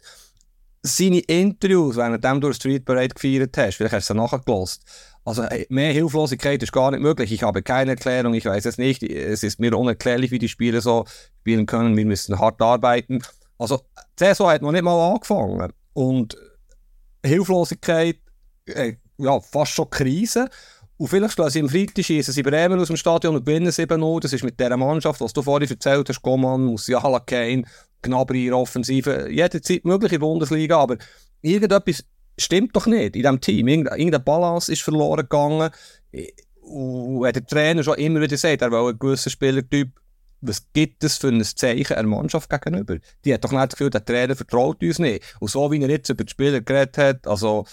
Seine Interviews, während du durch Street Parade gefeiert hast, vielleicht hast du sie nachgelost, also mehr Hilflosigkeit ist gar nicht möglich. Ich habe keine Erklärung, ich weiß es nicht. Es ist mir unerklärlich, wie die Spieler so spielen können. Wir müssen hart arbeiten. Also die Saison hat noch nicht mal angefangen. Und Hilflosigkeit, äh, ja, fast schon Krise. Und vielleicht schlagen sie am Freitag schießen sie Bremen aus dem Stadion und gewinnen 7-0. Das ist mit dieser Mannschaft, was du vorhin erzählt hast, Goman, Musiala, Kane, Gnabry Offensive, jederzeit möglich in der Bundesliga, aber irgendetwas stimmt doch nicht in diesem Team. Irgendeine Balance ist verloren gegangen. Und der Trainer schon immer wieder sagt, er will einen gewissen Spielertyp, was gibt es für ein Zeichen einer Mannschaft gegenüber? Die hat doch nicht das Gefühl, der Trainer vertraut uns nicht. Und so wie er jetzt über die Spieler geredet hat, also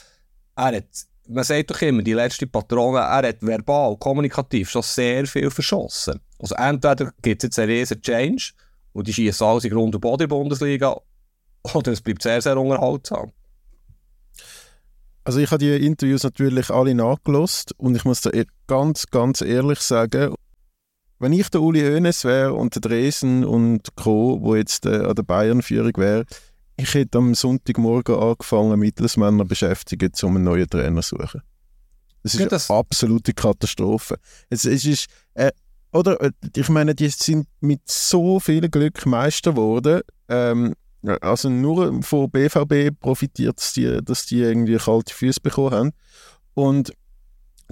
er hat, man sagt doch immer, die letzte Patrone, er hat verbal, kommunikativ schon sehr viel verschossen. Also entweder gibt es jetzt einen riesen Change und die schießen alles in Grund und Boden in der Bundesliga, oder es bleibt sehr, sehr unterhaltsam. Also ich habe die Interviews natürlich alle nachgelost und ich muss da e- ganz, ganz ehrlich sagen, wenn ich der Uli Hoeneß wäre und der Dresden und Co., wo jetzt äh, an der Bayern-Führung wäre, ich hätte am Sonntagmorgen angefangen, Mittelsmänner beschäftigen, um einen neuen Trainer zu suchen. Das ist ja, das eine absolute Katastrophe. Es, es ist, äh, oder, äh, ich meine, die sind mit so viel Glück Meister geworden. Ähm, also nur von BVB profitiert es, dass die irgendwie kalte Füße bekommen haben. Und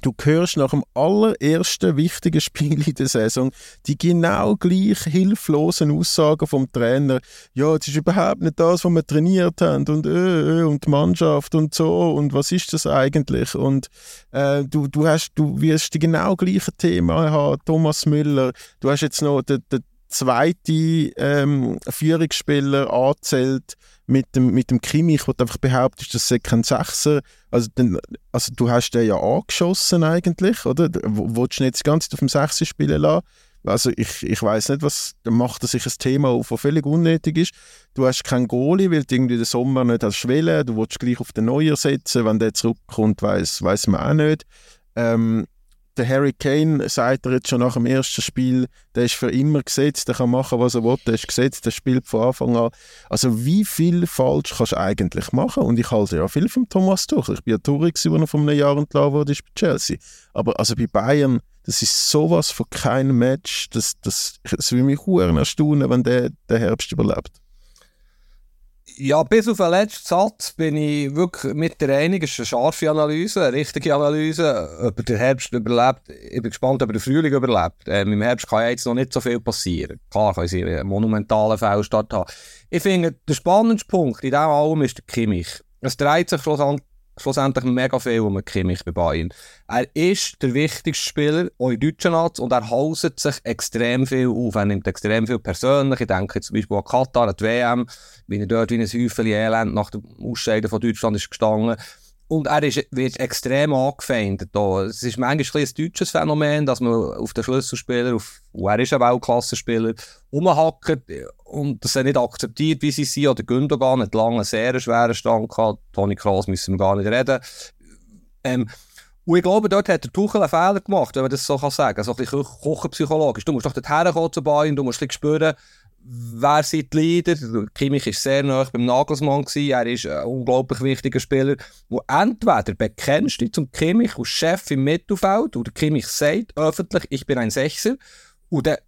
du hörst nach dem allerersten wichtigen Spiel in der Saison die genau gleich hilflosen Aussagen vom Trainer. Ja, es ist überhaupt nicht das, was wir trainiert haben und äh, äh, und die Mannschaft und so und was ist das eigentlich? Und äh, du, du hast, du wirst die genau gleichen Themen haben. Thomas Müller, du hast jetzt noch den, den zweite ähm, Führungsspieler anzählt mit dem, mit dem Kimmich, du einfach behauptest, das sei kein Sechser. Also, den, also du hast den ja angeschossen eigentlich, oder? Wolltest du nicht das Ganze auf dem Sechser spielen lassen? Also ich, ich weiß nicht, was macht er sich ein Thema auf, das völlig unnötig ist. Du hast keinen Goalie, weil du irgendwie den Sommer nicht hast schwellen. Du willst gleich auf den Neuer setzen. Wenn der zurückkommt, weiß weiß man auch nicht. Ähm, der Harry Kane, sagt er jetzt schon nach dem ersten Spiel, der ist für immer gesetzt, der kann machen, was er will, der ist gesetzt, der spielt von Anfang an. Also wie viel falsch kannst du eigentlich machen? Und ich halte ja viel vom Thomas Tuchel. Ich bin ja Touri, als er vor einem Jahr entlassen wurde, bei Chelsea. Aber also bei Bayern, das ist sowas von keinem Match, das, das, das will mich erstaunen, wenn der den Herbst überlebt. Ja, bis auf den letzten Satz bin ich wirklich mit der einigen. Es ist eine scharfe Analyse, eine richtige Analyse. Ob der Herbst überlebt, ich bin gespannt, ob der Frühling überlebt. Ähm, Im Herbst kann jetzt noch nicht so viel passieren. Klar kann sie einen monumentalen Fehlstart haben. Ich finde, der spannendste Punkt in diesem allem ist der Kimmich. Es dreht sich schlussendlich schlussendlich mega viel um Kimmich bei Bayern. Er ist der wichtigste Spieler, auch in deutschen Arzt, und er hauset sich extrem viel auf. Er nimmt extrem viel persönlich. Ich denke zum Beispiel an Katar, an die WM, wie er dort wie ein Häufchen Elend nach dem Ausscheiden von Deutschland ist gestanden. Und er ist, wird extrem angefeindet. Es ist manchmal ein, ein deutsches Phänomen, dass man auf den Schlüsselspieler, auf, er ist ein Weltklassenspieler, rumhackt und das er nicht akzeptiert, wie sie sind. Oder Gündogan hat lange einen sehr schweren Stand gehabt. Toni Kroos müssen wir gar nicht reden. Ähm, und ich glaube, dort hat der Tuchel einen Fehler gemacht, wenn man das so kann sagen kann. So ein bisschen kochenpsychologisch. Du musst doch dorthin kommen zu Bayern, du musst ein bisschen spüren, wer sind die Leader? Kimmich war sehr nah beim Nagelsmann. Gewesen. Er ist ein unglaublich wichtiger Spieler, wo entweder bekennst du zum Kimmich als Chef im Mittelfeld oder Kimmich sagt öffentlich, ich bin ein Sechser. Und dann äh,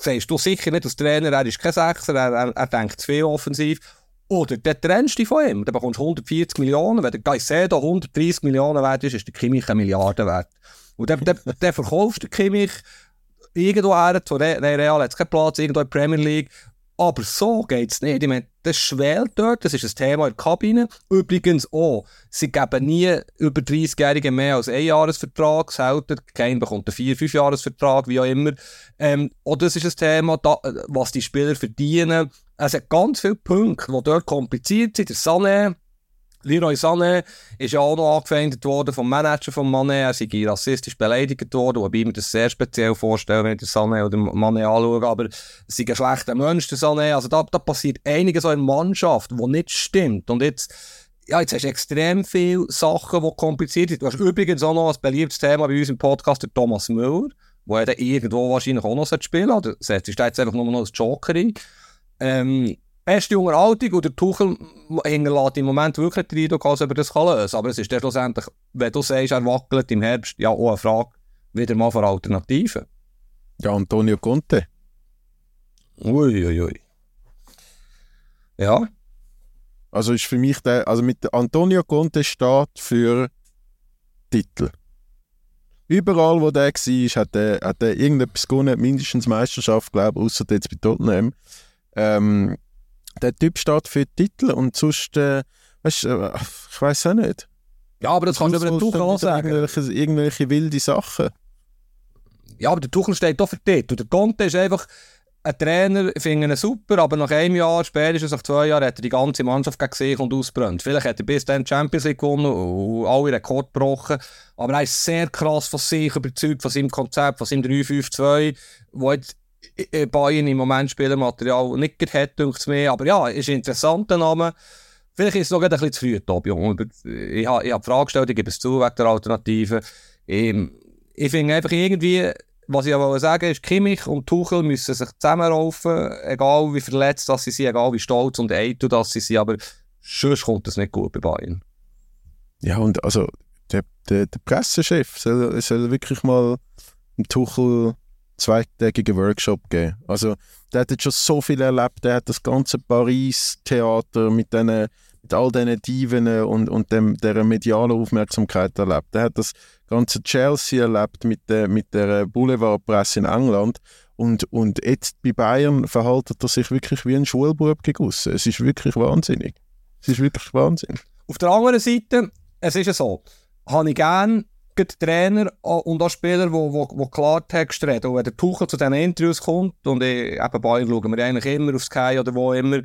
sagst du sicher nicht als Trainer, er ist kein Sechser, er, er, er denkt zu viel offensiv. Oder dann trennst du dich von ihm, dann bekommst du 140 Millionen. Wenn der Caicedo 130 Millionen wert ist, ist der Kimmich eine Milliarde wert. Und dann, dann, dann verkaufst du Kimmich irgendwo her, zu Re Real hat keinen Platz, irgendwo in der Premier League. Aber so geht es nicht. Ich meine, das schwelt dort, das ist ein Thema in der Kabine. Übrigens auch, sie geben nie über 30-Jährigen mehr als einen Jahresvertrag, selten. Kein bekommt einen 4-5-Jahresvertrag, wie auch immer. Ähm, auch das ist ein Thema, da, was die Spieler verdienen. Es hat ganz viele Punkte, die dort kompliziert sind. Der Sané, Leroy Sané ist ja auch noch angefeindet worden vom Manager von Mané. Er sei rassistisch beleidigt worden, wobei ich mir das sehr speziell vorstelle, wenn ich den Sané oder Mané anschaue. Aber es ist ein schlechter Mensch, der Sané. Also da, da passiert einiges der Mannschaft, wo nicht stimmt. Und jetzt, ja, jetzt hast du extrem viele Sachen, die kompliziert sind. Du hast übrigens auch noch ein beliebtes Thema bei uns im Podcast, der Thomas Müller, wo er dann irgendwo wahrscheinlich auch noch spielen sollte. Oder setzt ist jetzt einfach nur noch als Joker ein. Ähm, beste Unterhaltung und der Tuchel hinterlässt im Moment wirklich den Eindruck, als ob er das kann lösen. Aber es ist schlussendlich, wenn du sagst, er wackelt im Herbst, ja auch eine Frage wieder mal von Alternativen. Ja, Antonio Conte. Uiuiui. Ui, ui. Ja. Also ist für mich der, also mit Antonio Conte steht für Titel. Überall, wo der war, hat er, hat er irgendetwas gewonnen, mindestens Meisterschaft, glaube ich, außer jetzt bei Tottenham. Ähm, der Typ steht für Titel und sonst, äh, weißt, äh, ich weiß auch nicht. Ja, aber das kannst du über den Tuchel auch sagen. Irgendwelche, irgendwelche wilde Sachen. Ja, aber der Tuchel steht doch für Titel. Der Conte ist einfach ein Trainer, finde ihn super, aber nach einem Jahr, spätestens nach zwei Jahren, hat er die ganze Mannschaft sich und ausbrennt. Vielleicht hat er bis dann die Champions League gewonnen und alle Rekord gebrochen, aber er ist sehr krass von sich überzeugt, von seinem Konzept, von seinem 3-5-2, wo jetzt Bayern im Moment Spielermaterial nicht hat, denkt es mir. Aber ja, ist ein interessanter Name. Vielleicht ist es noch ein bisschen zu früh, Tobi. Ich habe, ich die Frage gestellt, ich gebe es zu, wegen der Alternative. Ich, ich finde einfach irgendwie, was ich aber sagen ist, Kimmich und Tuchel müssen sich zusammenraufen, egal wie verletzt dass sie sind, egal wie stolz und eitel dass sie sind, aber sonst kommt das nicht gut bei Bayern. Ja, und also der, der, der Pressechef soll, soll wirklich mal Tuchel zweitägigen Workshop gegeben. Also der hat jetzt schon so viel erlebt, der hat das ganze Paris-Theater mit, mit all diesen Diven und, und dem, der medialen Aufmerksamkeit erlebt. Der hat das ganze Chelsea erlebt mit der, mit der Boulevardpresse in England und, und jetzt bei Bayern verhaltet er sich wirklich wie ein Schulbub gegossen. Es ist wirklich wahnsinnig. Es ist wirklich Wahnsinn. Auf der anderen Seite, es ist ja so, habe ich gerne Trainer und auch Spieler, die Klartext reden. Und wenn der Tuchel zu diesen Interviews kommt, und ich, eben Bayern schauen wir eigentlich immer auf Sky oder wo immer,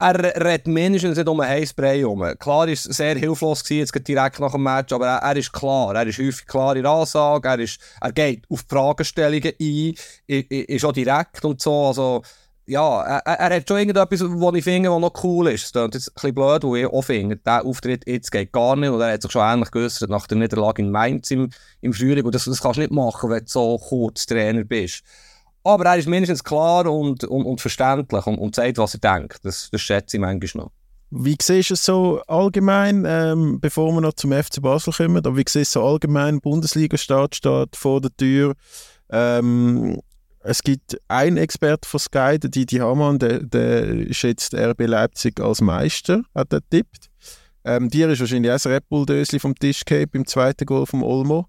er redet mindestens nicht um ein Heißbrei herum. Klar es sehr hilflos gewesen, jetzt direkt nach dem Match, aber er, er, ist klar. Er ist häufig klar in der Ansage, er, ist, er geht auf Fragestellungen ein, ist auch direkt und so. Also, ja, er, er hat schon irgendetwas, was ich finde, was noch cool ist. Das ist jetzt ein bisschen blöd, wo ich auch finde, der Auftritt jetzt geht gar nicht. Und er hat sich schon ähnlich geäußert nach der Niederlage in Mainz im, im Frühling. Und das, das kannst du nicht machen, wenn du so kurz Trainer bist. Aber er ist mindestens klar und, und, und verständlich und, und sagt, was er denkt. Das, das schätze ich manchmal noch. Wie siehst du es so allgemein, ähm, bevor wir noch zum FC Basel kommen, aber wie siehst du es so allgemein, Bundesliga-Start steht vor der Tür, ähm, es gibt einen Experte von Sky, der Didi Hamann, der, der schätzt RB Leipzig als Meister, hat er tippt. Ähm, dir ist wahrscheinlich auch das Red Bull Dösli vom Tisch gehabt beim zweiten Goal vom Olmo.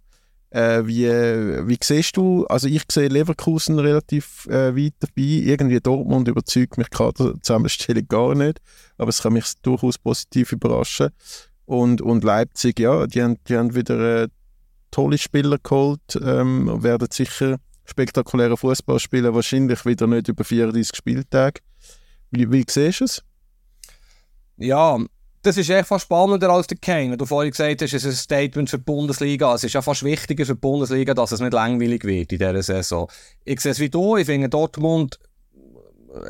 Äh, wie, wie siehst du, also ich sehe Leverkusen relativ äh, weit dabei, irgendwie Dortmund überzeugt mich gerade Zusammenstellung gar nicht, aber es kann mich durchaus positiv überraschen. Und, und Leipzig, ja, die haben, die haben wieder äh, tolle Spieler geholt, ähm, werden sicher spektakulären Fußball spielen, wahrscheinlich wieder nicht über 34 Spieltage. Wie, wie siehst du es? Ja, das ist echt fast spannender als der Kane. Du vorhin gesagt hast, es ist ein Statement für die Bundesliga. Es ist ja fast wichtiger für die Bundesliga, dass es nicht langweilig wird in dieser Saison. Ich sehe es wie du. Ich finde, Dortmund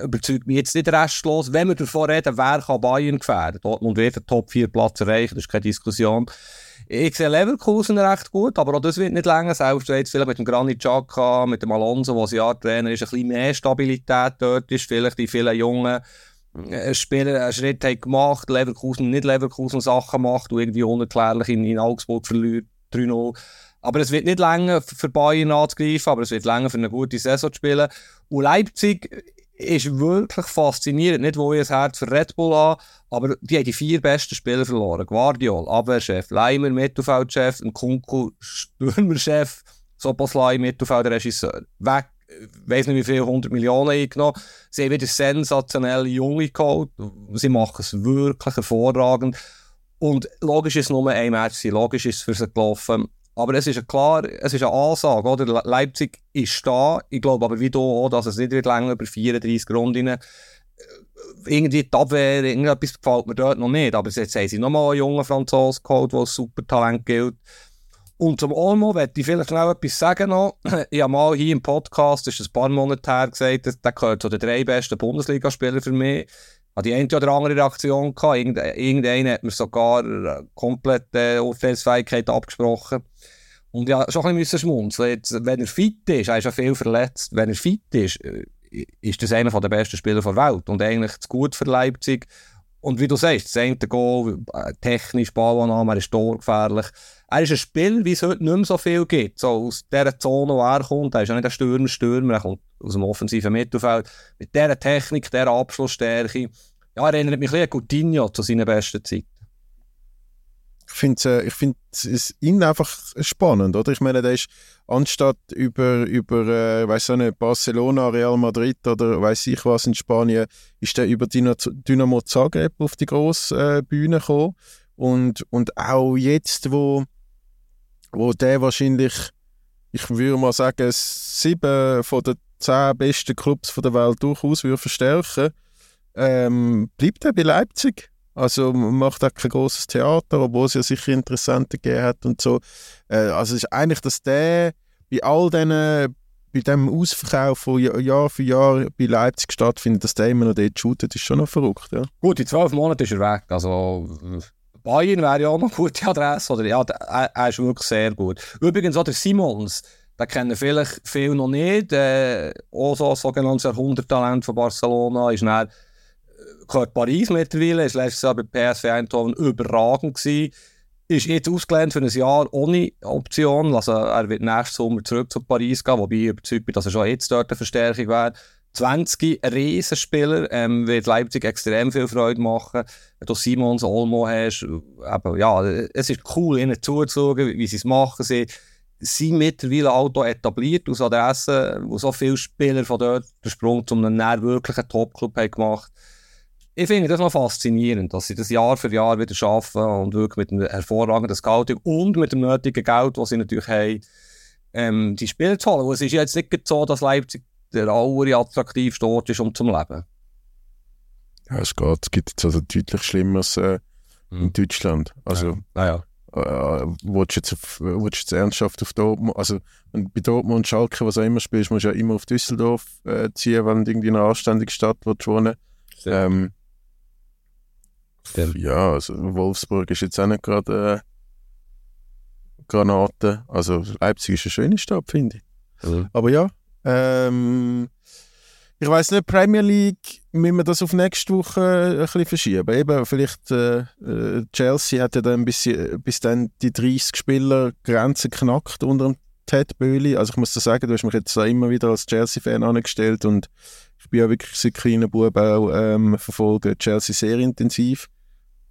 überzeugt mich jetzt nicht restlos. Wenn wir davon reden, wer kann Bayern gefährden? Dortmund wird den Top 4 Platz erreichen, das ist keine Diskussion. Ich sehe Leverkusen recht gut, aber auch das wird nicht länger. Selbst jetzt vielleicht mit dem Granit Xhaka, mit dem Alonso, der Jahrtrainer ist, ein bisschen mehr Stabilität dort ist. Vielleicht die vielen jungen äh, Spieler einen Schritt haben gemacht, Leverkusen nicht Leverkusen Sachen macht und irgendwie unerklärlich in, in Augsburg verliert 3-0. Aber es wird nicht länger für Bayern anzugreifen, aber es wird länger für eine gute Saison zu spielen. Und Leipzig ist wirklich faszinierend. Nicht, wo ich das Herz für Red Bull an, aber die haben die vier besten Spieler verloren. Guardiol, Abwehrchef, Leimer, Mittelfeldchef, Kunku, Stürmerchef, Soboslai, Mittelfeldregisseur. Weg, ich weiß nicht wie viel, 100 Millionen eingenommen. Sie haben wieder sensationelle Junge geholt. Sie machen es wirklich hervorragend. Und logisch ist es nur ein Match, logisch ist es für sie gelaufen. Aber es ist klar, es ist eine Ansage, oder? Leipzig ist da. Ich glaube aber wie du auch, dass es nicht wird länger über 34 Runden äh, irgendwie die Abwehr, irgendetwas gefällt mir dort noch nicht. Aber jetzt haben sie nochmal einen jungen Franzosen geholt, der als super Talent gilt. Und zum Olmo werde ich vielleicht schnell etwas sagen noch. Ich habe mal hier im Podcast, das ist ein paar Monate her, gesagt, der gehört zu den drei besten Bundesligaspielern für mich habe die eine oder andere Reaktion gehabt. Irgendeiner hat mir sogar äh, komplett äh, Urteilsfähigkeit abgesprochen. Und ja, schon ein bisschen schmunzeln. Jetzt, wenn er fit ist, er ist ja viel verletzt, wenn er fit ist, äh, ist das einer der besten Spieler der Welt und eigentlich zu gut für Leipzig. Und wie du sagst, das eine Goal, äh, technisch, Ballannahme, er ist torgefährlich. Er ist ein Spieler, wie es heute nicht mehr so viel gibt. So aus dieser Zone, wo er kommt, er ist ja nicht ein Stürmer, Stürmer, er kommt aus dem offensiven Mittelfeld. Mit dieser Technik, dieser Abschlussstärke, ja, erinnert mich ein bisschen an Coutinho zu seiner besten Zeit. Ich finde äh, find es ihn einfach spannend, oder? Ich meine, der ist anstatt über, über äh, weiß nicht, Barcelona, Real Madrid oder weiß ich was in Spanien, ist er über Dynamo Zagreb auf die grosse äh, Bühne gekommen. Und, und auch jetzt, wo, wo der wahrscheinlich, ich würde mal sagen, sieben von den zehn besten Clubs der Welt durchaus würde verstärken ähm, bleibt er bei Leipzig. Also macht auch kein großes Theater, obwohl es ja sicher Interessante gegeben hat und so. Äh, also es ist eigentlich, dass der bei all diesen, bei dem Ausverkauf, der Jahr für Jahr bei Leipzig stattfindet, dass der immer noch dort shootet, ist schon noch verrückt. Ja. Gut, in zwölf Monaten ist er weg. Also Bayern wäre ja auch noch eine gute Adresse. Oder, ja, er, er ist wirklich sehr gut. Übrigens auch der Simons, den kennen vielleicht viele noch nicht. Äh, auch so ein sogenanntes Jahrhunderttalent von Barcelona ist dann gehört Paris mittlerweile, ist letztes Jahr bei PSV Eindhoven überragend gewesen. ist jetzt ausgelehnt für ein Jahr ohne Option. Also er wird nächsten Sommer zurück zu Paris gehen, wobei ich überzeugt bin, dass er schon jetzt dort eine Verstärkung wäre. 20 Riesenspieler, ähm, wird Leipzig extrem viel Freude machen. Wenn du Simons, Olmo hast, eben, ja, es ist cool, ihnen zuzuschauen, wie sie es machen. Sie sind mittlerweile Auto etabliert aus Adresse, wo so viele Spieler von dort den Sprung zu einem wirklichen Top-Club haben gemacht ich finde das noch faszinierend, dass sie das Jahr für Jahr wieder schaffen und wirklich mit einem hervorragenden Scouting und mit dem nötigen Geld, das sie natürlich haben, ähm, die Spiele zu holen. Und es ist jetzt nicht so, dass Leipzig der attraktivste Ort ist, um zu leben. Ja, es geht. Es gibt jetzt also deutlich Schlimmeres äh, in Deutschland. Also, ja. Ja, ja. Äh, willst du jetzt, auf, willst jetzt ernsthaft auf Dortmund, also wenn bei Dortmund und Schalke, was auch immer spielst, musst du ja immer auf Düsseldorf äh, ziehen, wenn du irgendwie in einer anständigen Stadt willst wohnen ähm, ja, also Wolfsburg ist jetzt auch nicht gerade äh, Granate. Also Leipzig ist eine schöne Stadt, finde ich. Mhm. Aber ja, ähm, ich weiß nicht, Premier League, müssen wir das auf nächste Woche ein bisschen verschieben. Eben, vielleicht äh, äh Chelsea hat ja dann bis, bis dann die 30 Spieler Grenze knackt unter dem Ted Böhli. Also ich muss dir sagen, du hast mich jetzt da immer wieder als Chelsea-Fan angestellt und ich bin ja wirklich seit kleinen Bub auch ähm, verfolge Chelsea sehr intensiv.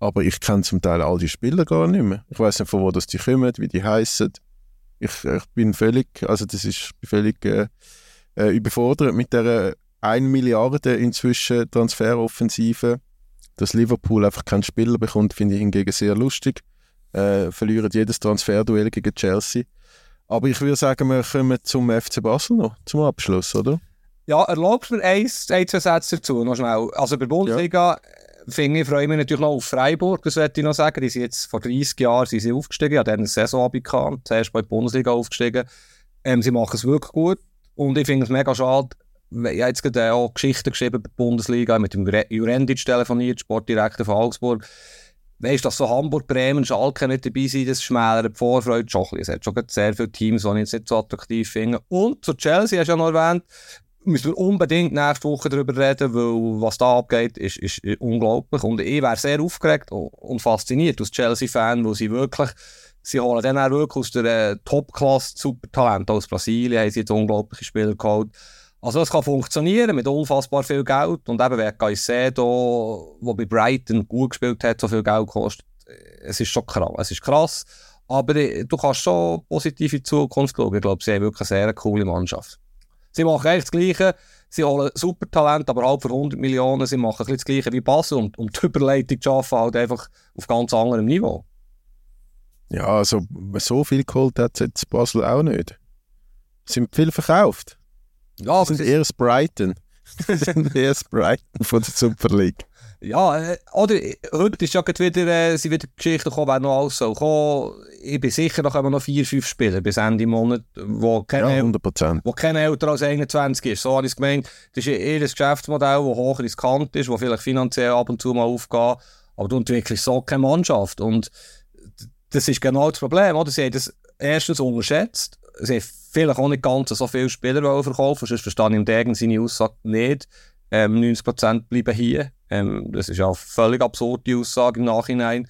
Aber ich kenne zum Teil all die Spieler gar nicht mehr. Ich weiß nicht, von wo das die kommen, wie die heißen. Ich, ich bin völlig, also das ist völlig äh, äh, überfordert mit der 1 Milliarde inzwischen Transferoffensive. Dass Liverpool einfach keinen Spieler bekommt, finde ich hingegen sehr lustig. Äh, verlieren jedes Transferduell gegen Chelsea. Aber ich würde sagen, wir kommen zum FC Basel noch, zum Abschluss, oder? Ja, erlaubst mir eins, ein, zwei Sätze dazu, noch schnell. Also bei Bundesliga, ja finde ich, freue mich natürlich noch auf Freiburg, das wollte ich noch sagen. Die sind jetzt vor 30 Jahren sind sie aufgestiegen, haben eine Saison bekannt, zuerst bei der Bundesliga aufgestiegen. Ähm, sie machen es wirklich gut und ich finde es mega schade, ich habe jetzt gerade auch Geschichten geschrieben bei der Bundesliga, mit dem Jurendic telefoniert, Sportdirektor von Augsburg. Weißt du, dass so Hamburg, Bremen, Schalke nicht dabei sind, das schmälert die Vorfreude schon ein bisschen. Es hat schon sehr viele Teams, die ich jetzt nicht so attraktiv finde. Und zu Chelsea hast du ja noch erwähnt, müssen wir unbedingt nächste Woche darüber reden, weil was da abgeht, ist, ist, unglaublich. Und ich wäre sehr aufgeregt und fasziniert als Chelsea-Fan, weil sie wirklich, sie holen dann auch wirklich aus der äh, Top-Klasse Supertalent aus Brasilien, haben sie jetzt unglaubliche Spieler geholt. Also das kann funktionieren mit unfassbar viel Geld und eben wer Caicedo, der bei Brighton gut gespielt hat, so viel Geld kostet, es ist schon krass. Es ist krass, aber äh, du kannst schon positiv in die Zukunft schauen. Ich glaube, sie haben wirklich eine sehr coole Mannschaft. Sie machen eigentlich das Gleiche. Sie holen super Talent, aber halb für 100 Millionen. Sie machen ein das Gleiche wie Basel und, und die Überleitung zu schaffen halt einfach auf ganz anderem Niveau. Ja, also so viel geholt hat jetzt Basel auch nicht. Sind viel verkauft. Ja, sind eher das Brighton. sind eher das Brighton von der Super League. Ja, äh, oder heute ist ja wieder, äh, sind wieder Geschichten gekommen, wer noch alles soll kommen. Ich bin sicher, da kommen noch vier, fünf Spieler bis Ende Monat, wo keine, ja, 100%. wo keine älter als 21 ist. So habe ich es gemeint. Das ist eher ein Geschäftsmodell, das hoch riskant ist, das vielleicht finanziell ab und zu mal aufgeht. Aber du entwickelst so keine Mannschaft. Und das ist genau das Problem. Oder? Sie haben das erstens unterschätzt. Sie haben vielleicht auch nicht ganz so viele Spieler verkaufen, sonst verstehe ich im Degen seine Aussage nicht. Ähm, 90% bleiben hier. Ähm, das ist ja eine völlig absurde Aussage im Nachhinein.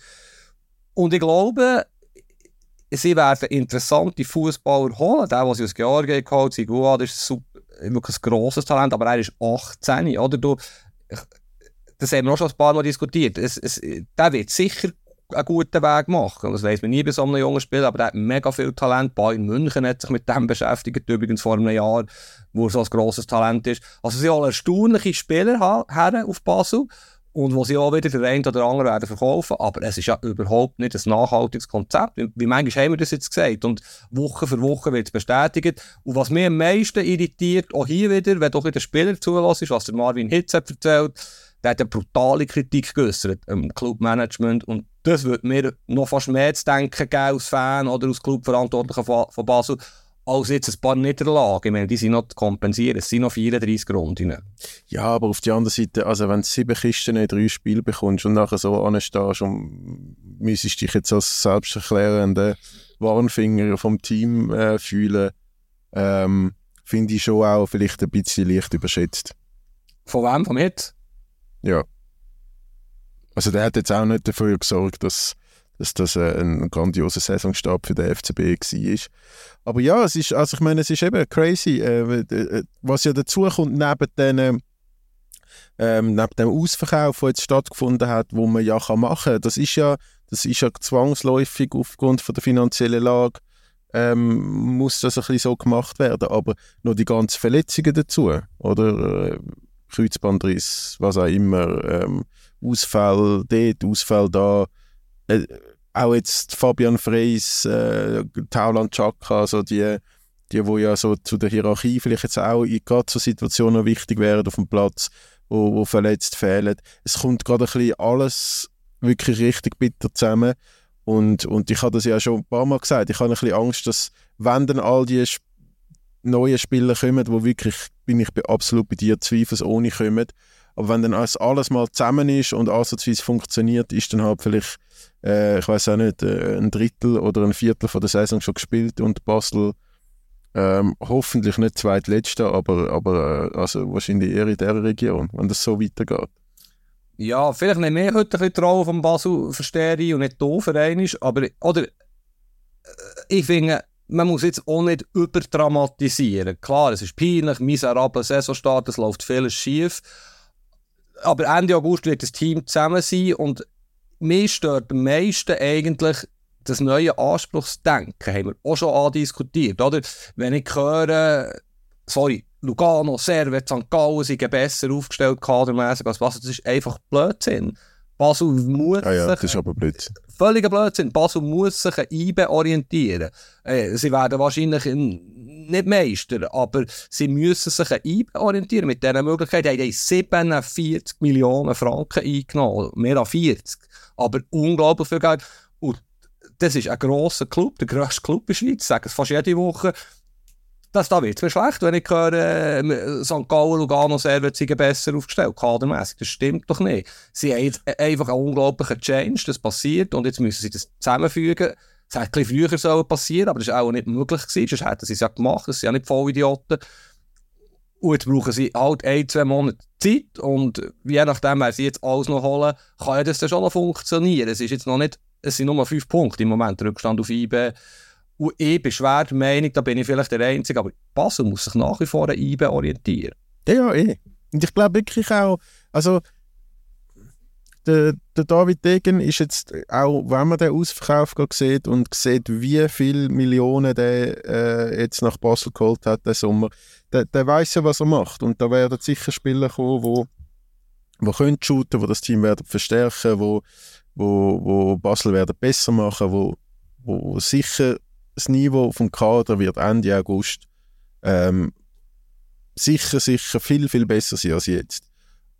Und ich glaube, sie werden interessante Fußballer holen. Der, der sie aus Georgien geholt hat, Siguad, ist super, wirklich ein grosses Talent, aber er ist 18, oder? Du, das haben wir auch schon ein paar Mal diskutiert. Es, es, der wird sicher einen guten Weg machen. Das weiß man nie bei so einem jungen Spieler, aber der hat mega viel Talent. Bayern München hat sich mit dem beschäftigt, übrigens vor einem Jahr, wo er so ein grosses Talent ist. Also sie haben erstaunliche Spieler her auf Basel und wo sie auch wieder den einen oder anderen werden verkaufen, aber es ist ja überhaupt nicht ein nachhaltiges Konzept. Wie, manchmal haben wir das jetzt gesagt und Woche für Woche wird es bestätigt. Und was mich am meisten irritiert, auch hier wieder, wenn doch wieder Spieler zulässt, was der Marvin Hitz hat erzählt, der hat eine brutale Kritik geäußert im Clubmanagement und das würde mir noch fast mehr zu denken geben als Fan oder als Clubverantwortlicher von, von Basel, als jetzt ein paar Niederlagen. Ich meine, die sind noch zu kompensieren. Es sind noch 34 Runden. Ja, aber auf der anderen Seite, also wenn du sieben Kisten in drei Spiele bekommst und nachher so anstehst und müsstest dich jetzt als selbsterklärender Warnfinger vom Team äh, fühlen, ähm, finde ich schon auch vielleicht ein bisschen leicht überschätzt. Von wem? Vom Hit? Ja. Also der hat jetzt auch nicht dafür gesorgt, dass, dass das äh, ein grandioser Saisonstart für den FCB war. Aber ja, es ist, also ich meine, es ist eben crazy, äh, äh was ja dazu kommt, neben den ähm, neben dem Ausverkauf, der jetzt stattgefunden hat, wo man ja kann machen kann, das ist ja, das ist ja zwangsläufig aufgrund von der finanziellen Lage, ähm, muss das ein bisschen so gemacht werden, aber noch die ganzen Verletzungen dazu, oder Kreuzbandriss, was auch immer, ähm, Ausfall dort, Ausfall da, äh, auch jetzt Fabian Freys, äh, Tauland Chaka, also die, die, wo ja so zu der Hierarchie vielleicht jetzt auch in gerade so Situationen wichtig wären auf dem Platz, wo, wo verletzt fehlen. Es kommt gerade ein bisschen alles wirklich richtig bitter zusammen. Und, und ich habe das ja schon ein paar Mal gesagt, ich habe ein bisschen Angst, dass wenn dann all die Sp neuen Spieler kommen, wo wirklich, bin ich absolut bei dir, zweifelsohne kommen, aber wenn dann alles, mal zusammen ist und ansatzweise funktioniert, ist dann halt vielleicht, äh, ich weiß auch nicht, äh, ein Drittel oder ein Viertel von der Saison schon gespielt und Basel ähm, hoffentlich nicht zweitletzter, aber, aber äh, also wahrscheinlich eher in dieser Region, wenn das so weitergeht. Ja, vielleicht nicht mehr heute ein bisschen die Rolle von Basel verstehe und nicht doof ist, aber oder, äh, ich finde, man muss jetzt auch nicht überdramatisieren. Klar, es ist peinlich, miserabler Saisonstart, es läuft vieles schief, aber Ende August wird das Team zusammen sein und mir stört am meisten eigentlich das neue Anspruchsdenken haben wir auch schon andiskutiert, oder? Wenn ich höre, sorry, Lugano, Servet, St. Gallen sind besser aufgestellt kadermäßig als Basel, das ist einfach Blödsinn. Basel muss ja, sich... das ist aber Blödsinn. Völliger Blödsinn. Basel muss sich IBE orientieren. Äh, sie werden wahrscheinlich nicht Meister, aber sie müssen sich an IBE orientieren. Mit dieser Möglichkeit haben sie 47 Millionen Franken eingenommen. Mehr als 40. Aber unglaublich viel Geld. Und das ist ein grosser Club, der grösste Club in der Schweiz. Ich sage es fast jede Woche. Das da wird mir schlecht, wenn ich höre, äh, St. Gallen, Lugano, Servet sind besser aufgestellt, kadermässig. Das stimmt doch nicht. Sie haben jetzt einfach einen unglaublichen Change, das passiert, und jetzt müssen sie das zusammenfügen. Das hätte ein bisschen früher passieren aber das war auch nicht möglich gewesen, sonst hätten sie es ja gemacht, das sind ja nicht Vollidioten. Und jetzt brauchen sie halt ein, zwei Monate Zeit und je nachdem, wer sie jetzt alles noch holen, kann ja das dann schon noch funktionieren. Es ist jetzt noch nicht es sind nur fünf Punkte im Moment Rückstand auf IB. Und ich bin schwer der Meinung, da bin ich vielleicht der Einzige, aber Basel muss sich nach wie vor an IB orientieren. Ja, eh. Und ich glaube wirklich auch, also der, der David Degen ist jetzt auch, wenn man den Ausverkauf sieht und sieht, wie viele Millionen der äh, jetzt nach Basel geholt hat, den Sommer, der, der weiß ja, was er macht. Und da werden sicher Spieler kommen, wo, wo können shooten, wo das Team werden verstärken, wo wo, wo Basel werden besser machen, wo, wo sicher das Niveau vom Kader wird Ende August ähm, sicher, sicher viel, viel besser sein als jetzt.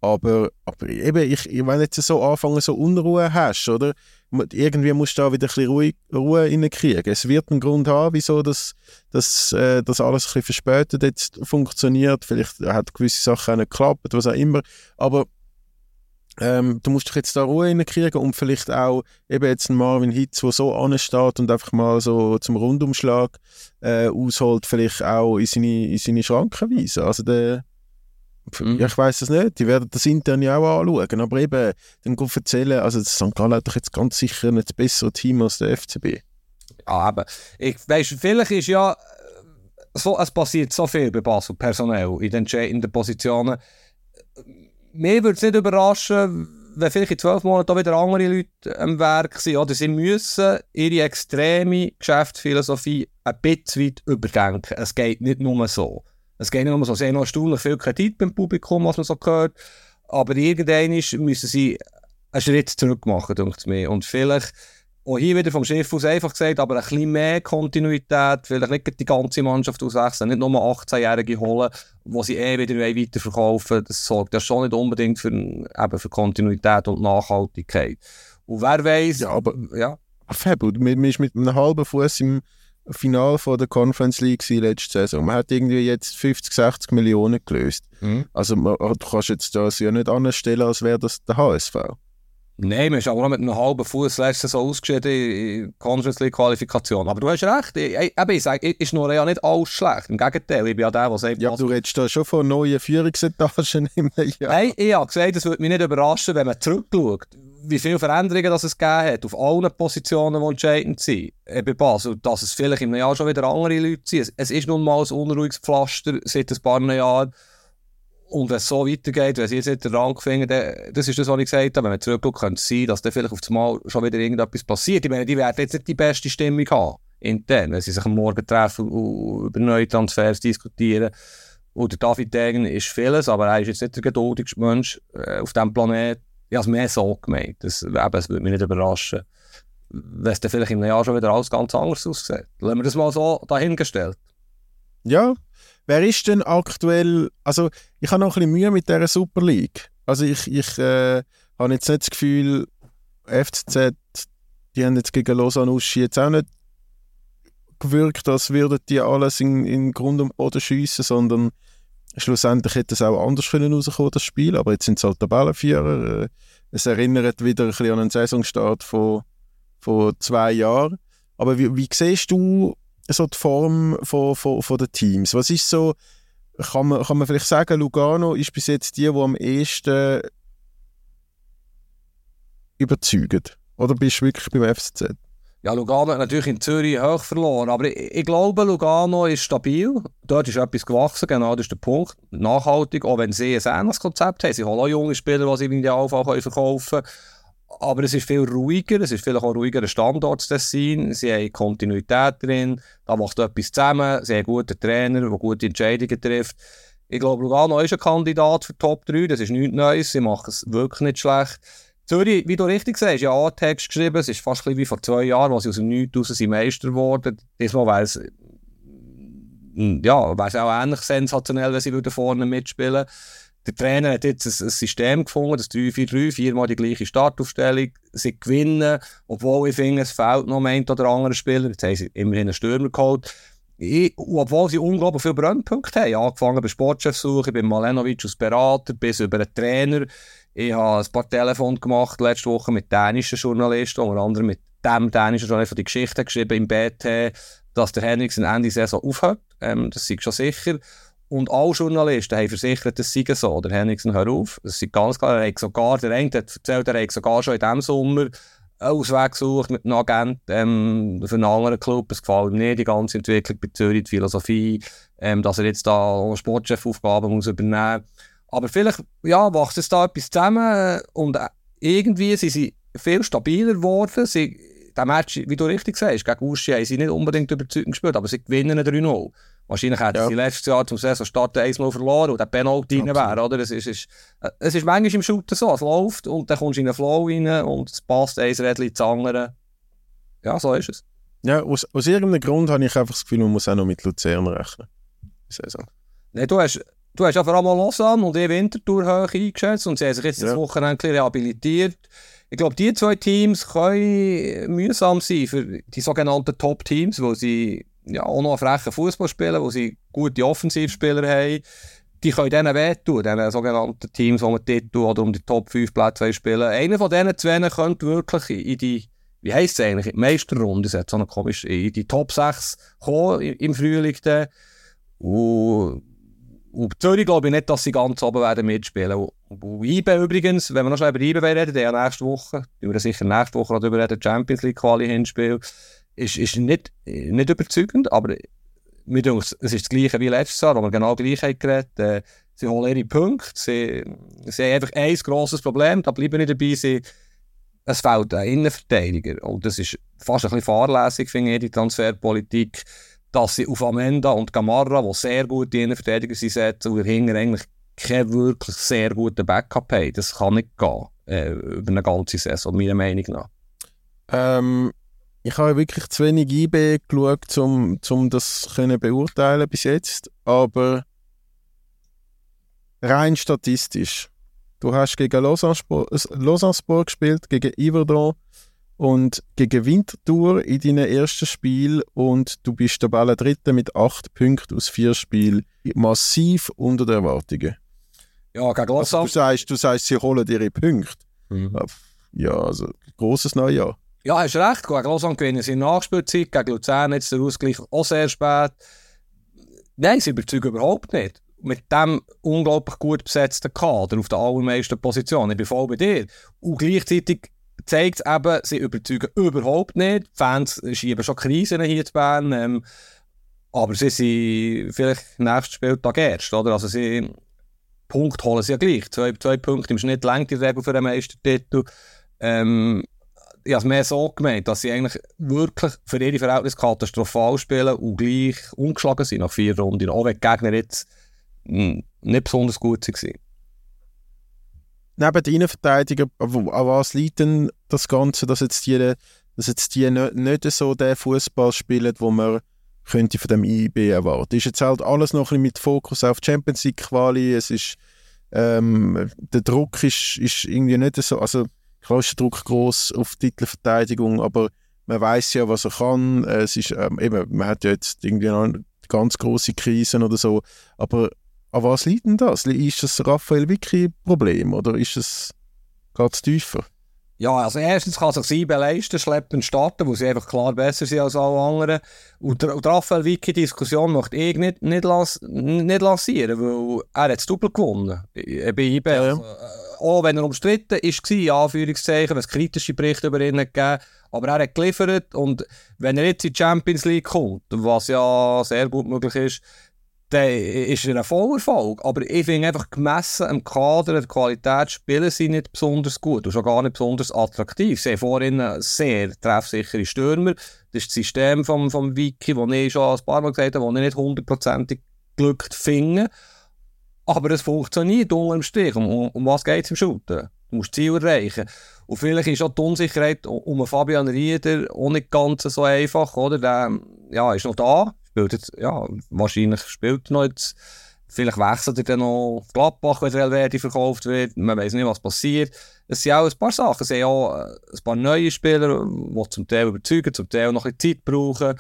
Aber, aber eben, ich, wenn jetzt so anfangen, so Unruhe hast, oder? Irgendwie musst du da wieder ein bisschen Ruhe, Ruhe reinkriegen. Es wird einen Grund haben, wieso das, das, äh, das alles ein bisschen verspätet jetzt funktioniert. Vielleicht hat gewisse Sachen auch nicht geklappt, was auch immer. Aber ähm, du musst dich jetzt da Ruhe reinkriegen und vielleicht auch eben jetzt einen Marvin Hitz, der so ansteht und einfach mal so zum Rundumschlag äh, ausholt, vielleicht auch in seine, in seine Schranken weisen. Also der, mhm. ja, ich weiß es nicht, die werden das intern ja auch anschauen, aber eben dann erzählen, also das St. Gallen hat doch jetzt ganz sicher nicht das bessere Team als der FCB. Ja, aber ich weiss, vielleicht ist ja so, es passiert so viel bei Basel personell in den entscheidenden Positionen mir würde es nicht überraschen, wenn vielleicht in zwölf Monaten wieder andere Leute am Werk sind. Oder sie müssen ihre extreme Geschäftsphilosophie ein bisschen weit überdenken. Es geht nicht nur so. Es geht nicht nur so. Sie haben noch erstaunlich viel Kredit beim Publikum, was man so hört. Aber irgendwann müssen sie einen Schritt zurück machen, denke ich mir. Und vielleicht auch hier wieder vom Schiff aus einfach gesagt, aber ein bisschen mehr Kontinuität, vielleicht nicht die ganze Mannschaft auswechseln, nicht nur 18-Jährige holen, die sie eh wieder weiterverkaufen Das sorgt ja schon nicht unbedingt für, eben für Kontinuität und Nachhaltigkeit. Und wer weiß, ja, aber ja. Fabel, man ist mit einem halben Fuß im Finale von der Conference League letzte Saison. Man hat irgendwie jetzt 50, 60 Millionen gelöst. Mhm. Also man, du kannst jetzt das ja nicht anstellen, als wäre das der HSV. Nein, man ist auch mit einem halben Fuß letztes so ausgeschieden in Conference League Qualifikation. Aber du hast recht, ich, ich, ich sage, ist nur ja nicht alles schlecht. Im Gegenteil, ich bin ja der, der sagt... Ja, du redest da schon von neuen Führungsetagen im Jahr. Nein, ich habe gesagt, es würde mich nicht überraschen, wenn man zurückschaut. wie viele Veränderungen das es gegeben hat, auf allen Positionen, die entscheidend sind, bei Basel, dass es vielleicht im Jahr schon wieder andere Leute sind. Es, es ist nun mal ein unruhiges Pflaster seit ein paar Jahren. Und wenn es so weitergeht, wenn sie jetzt nicht den Rang finden, dann, das ist das, was ich gesagt habe, wenn man zurückschaut, könnte es sein, dass dann vielleicht auf das Mal schon wieder irgendetwas passiert. Ich meine, die werden jetzt nicht die beste Stimmung haben, intern, wenn sie sich am Morgen treffen und über neue Transfers diskutieren. Und David Degen ist vieles, aber er ist jetzt nicht der geduldigste Mensch äh, auf diesem Planeten. Ich habe es mehr so gemeint. Das, eben, es würde mich nicht überraschen, wenn es dann vielleicht im Jahr schon wieder alles ganz anders aussieht. Lassen wir das mal so dahingestellt. Ja, wer ist denn aktuell, also ich habe noch ein bisschen Mühe mit dieser Super League. Also ich, ich äh, habe jetzt nicht das Gefühl, FCZ, die haben jetzt gegen Lausanne Uschi jetzt auch nicht gewirkt, als würden die alles in, in Grund und Boden schiessen, sondern schlussendlich hätte es auch anders können rauskommen, das Spiel, aber jetzt sind es halt Tabellenführer. Äh, es erinnert wieder ein bisschen an einen Saisonstart von, von zwei Jahren. Aber wie, wie siehst du so die Form von, von, von den Teams? Was ist so, kann man, kann man vielleicht sagen, Lugano ist bis jetzt die, die am ehesten überzeugt? Oder bist du wirklich beim FCZ? Ja, Lugano hat natürlich in Zürich hoch verloren, aber ich, ich, glaube, Lugano ist stabil. Dort ist etwas gewachsen, genau das ist der Punkt. Nachhaltig, auch wenn sie ein ähnliches Konzept haben. Sie haben auch junge Spieler, die sie im Idealfall verkaufen können. Aber es ist viel ruhiger, es ist vielleicht auch ein ruhigerer Standort Tessin. Sie haben Kontinuität drin, da macht etwas zusammen. Sie haben einen guten Trainer, der gute Entscheidungen trifft. Ich glaube, Lugano ist ein Kandidat für Top 3, das ist nichts Neues, sie machen es wirklich nicht schlecht. Zürich, wie du richtig sagst, ja, A-Text geschrieben, es ist fast wie vor zwei Jahren, als sie aus dem Nichts raus Meister geworden. Diesmal wäre es, ja, auch ähnlich sensationell, wenn sie vorne mitspielen Der Trainer hat jetzt ein, ein System gefunden, das 3-4-3, viermal die gleiche Startaufstellung. Sie gewinnen, obwohl ich finde, es fehlt noch ein oder andere Spieler. Jetzt haben sie immerhin einen Stürmer geholt. Ich, obwohl sie unglaublich viele Brennpunkte haben, angefangen bei Sportchefsuche, bei Malenovic als Berater, bis über einen Trainer. Ich habe ein paar Telefone gemacht letzte Woche mit dänischen Journalisten, unter anderem mit dem dänischen Journalisten, die Geschichte geschrieben im BT, dass der Henriksen Ende Saison aufhört. Ähm, das ist schon sicher. Und alle Journalisten haben versichert, das sei so. Der Henriksen hört auf. Das ist ganz klar. Er hat sogar, der eine hat erzählt, er hat sogar schon in diesem Sommer Ausweg gesucht mit einem Agent ähm, für einen anderen Club. Es gefällt ihm nicht, die ganze Entwicklung bei Zürich, die Philosophie, ähm, dass er jetzt da Sportchef-Aufgaben muss übernehmen muss. Aber vielleicht ja, wächst es da etwas zusammen und äh, irgendwie sind sie viel stabiler geworden. Sie, der Match, wie du richtig sagst, gegen Uschi haben sie nicht unbedingt überzeugend gespielt, aber sie gewinnen 3-0. Wahrscheinlich hätten ja. sie letztes Jahr zum Saisonstart 1-0 verloren und der Penalty rein wäre, oder? Es ist, ist, es ist manchmal im Shooter so, es läuft und dann kommst du in einen Flow rein und es passt ein Rädchen ins andere. Ja, so ist es. Ja, aus, aus irgendeinem Grund habe ich einfach das Gefühl, man muss auch noch mit Luzern rechnen. Saison. Nee, du hast Du hast ja vor allem Lausanne und die Winterthur hoch eingeschätzt und sie haben sich jetzt ja. das Wochenende rehabilitiert. Ich glaube, die zwei Teams können mühsam sein für die sogenannten Top-Teams, wo sie ja, auch noch frechen Fußball spielen, wo sie gute Offensivspieler haben. Die können denen wehtun, diesen sogenannten Teams, die man Titel oder um die Top 5 Plätze spielen. Einer von diesen zwei könnte wirklich in die, wie heisst es eigentlich, in die Meisterrunde, so komisch, in die Top 6 kommen im Frühling. Dann. Und und Zürich glaube ich nicht, dass sie ganz oben werden mitspielen. Und IBE übrigens, wenn wir noch schnell über IBE reden, der ja nächste Woche, wir sicher nächste Woche darüber reden, Champions League Quali hinspiel, ist, ist nicht, nicht überzeugend, aber mir denkt, es ist das gleiche wie letztes Jahr, wo wir genau gleich haben geredet. Äh, sie holen ihre Punkte, sie, sie haben einfach ein grosses Problem, da bleiben nicht dabei, sie, es fehlt ein Innenverteidiger. Und das ist fast ein bisschen fahrlässig, finde ich, die Transferpolitik dass sie auf Amenda und Gamarra, die sehr gute Innenverteidiger sind, setzen und dahinter eigentlich keinen wirklich sehr guten Backup haben. Das kann nicht gehen, äh, über eine ganze Saison, meiner Meinung nach. Ähm, ich habe wirklich zu wenig IB geschaut, um, um das können beurteilen bis jetzt, aber rein statistisch. Du hast gegen Lausanne, Lausanne Sport gespielt, gegen Iverdon, und gegen Winterthur in deinem ersten Spiel und du bist der Ball Dritte mit acht Punkten aus vier Spielen. Massiv unter den Erwartungen. Ja, gegen Lausanne. Also du, sagst, du sagst, sie holen ihre Punkte. Mhm. Ja, also großes Neujahr. Ja, hast recht. Gegen Lausanne gewinnen sie in Nachspielzeit. Gegen Luzern jetzt der Ausgleich auch sehr spät. Nein, sie überzeugen überhaupt nicht. Mit dem unglaublich gut besetzten Kader auf der allermeisten Position. Ich bin voll bei dir. Und gleichzeitig zeigt es eben, sie überzeugen überhaupt nicht. Die Fans schieben schon Krisen hier in Bern. Ähm, aber sie sind vielleicht nächstes Spieltag erst, oder? Also sie Punkt holen sie ja gleich. Zwei, zwei Punkte im Schnitt längt die Regel für den Meistertitel. Ähm, ich habe es mehr so gemeint, dass sie eigentlich wirklich für ihre Verhältnisse katastrophal spielen und gleich ungeschlagen sind nach vier Runden, auch wenn die Gegner jetzt hm, nicht besonders gut waren. Neben den Innenverteidigern, an was liegt denn das Ganze, dass jetzt die, dass jetzt die nicht, so den Fußball spielen, wo man könnte von dem IB erwarten. Ist jetzt halt alles noch ein mit Fokus auf Champions League Quali. Ähm, der Druck ist, ist irgendwie nicht so, also der Druck groß auf Titelverteidigung, aber man weiß ja, was er kann. Es ist ähm, eben, man hat ja jetzt irgendwie noch ganz große Krisen oder so, aber an was liegt denn das? Ist das Raphael Vicky Problem oder ist es geht tiefer? Ja, also erstens kann sich Siebe leisten, schleppend starten, wo sie einfach klar besser sind als alle anderen. Und, und Raphael Vicky Diskussion möchte ich nicht, nicht, las, nicht lancieren, weil er hat das Doppel gewonnen bei IB. Ja, also, äh, auch wenn er umstritten war, in Anführungszeichen, es kritische Berichte über ihn gegeben aber er hat geliefert und wenn er jetzt in die Champions League kommt, was ja sehr gut möglich ist, dann ist er ein Vollerfolg. Aber ich finde einfach, gemessen am Kader, der Qualität, spielen sie nicht besonders gut und schon gar nicht besonders attraktiv. Sie haben vorhin sehr treffsichere Stürmer. Das ist das System vom, vom Wiki, das ich schon ein paar Mal gesagt habe, das ich nicht hundertprozentig glückt finde. Aber es funktioniert unterm Strich. Um, um was geht es im Shooten? Du musst Ziel erreichen. Und vielleicht ist auch die Unsicherheit um Fabian Rieder auch nicht ganz so einfach, oder? Der ja, ist noch da, spielt ja, wahrscheinlich spielt er noch jetzt. Vielleicht wechselt er dann noch Gladbach, wenn der Elverdi verkauft wird. Man weiß nicht, was passiert. Es sind auch ein paar Sachen. Es sind auch ein paar neue Spieler, die zum Teil überzeugen, zum Teil noch Zeit brauchen.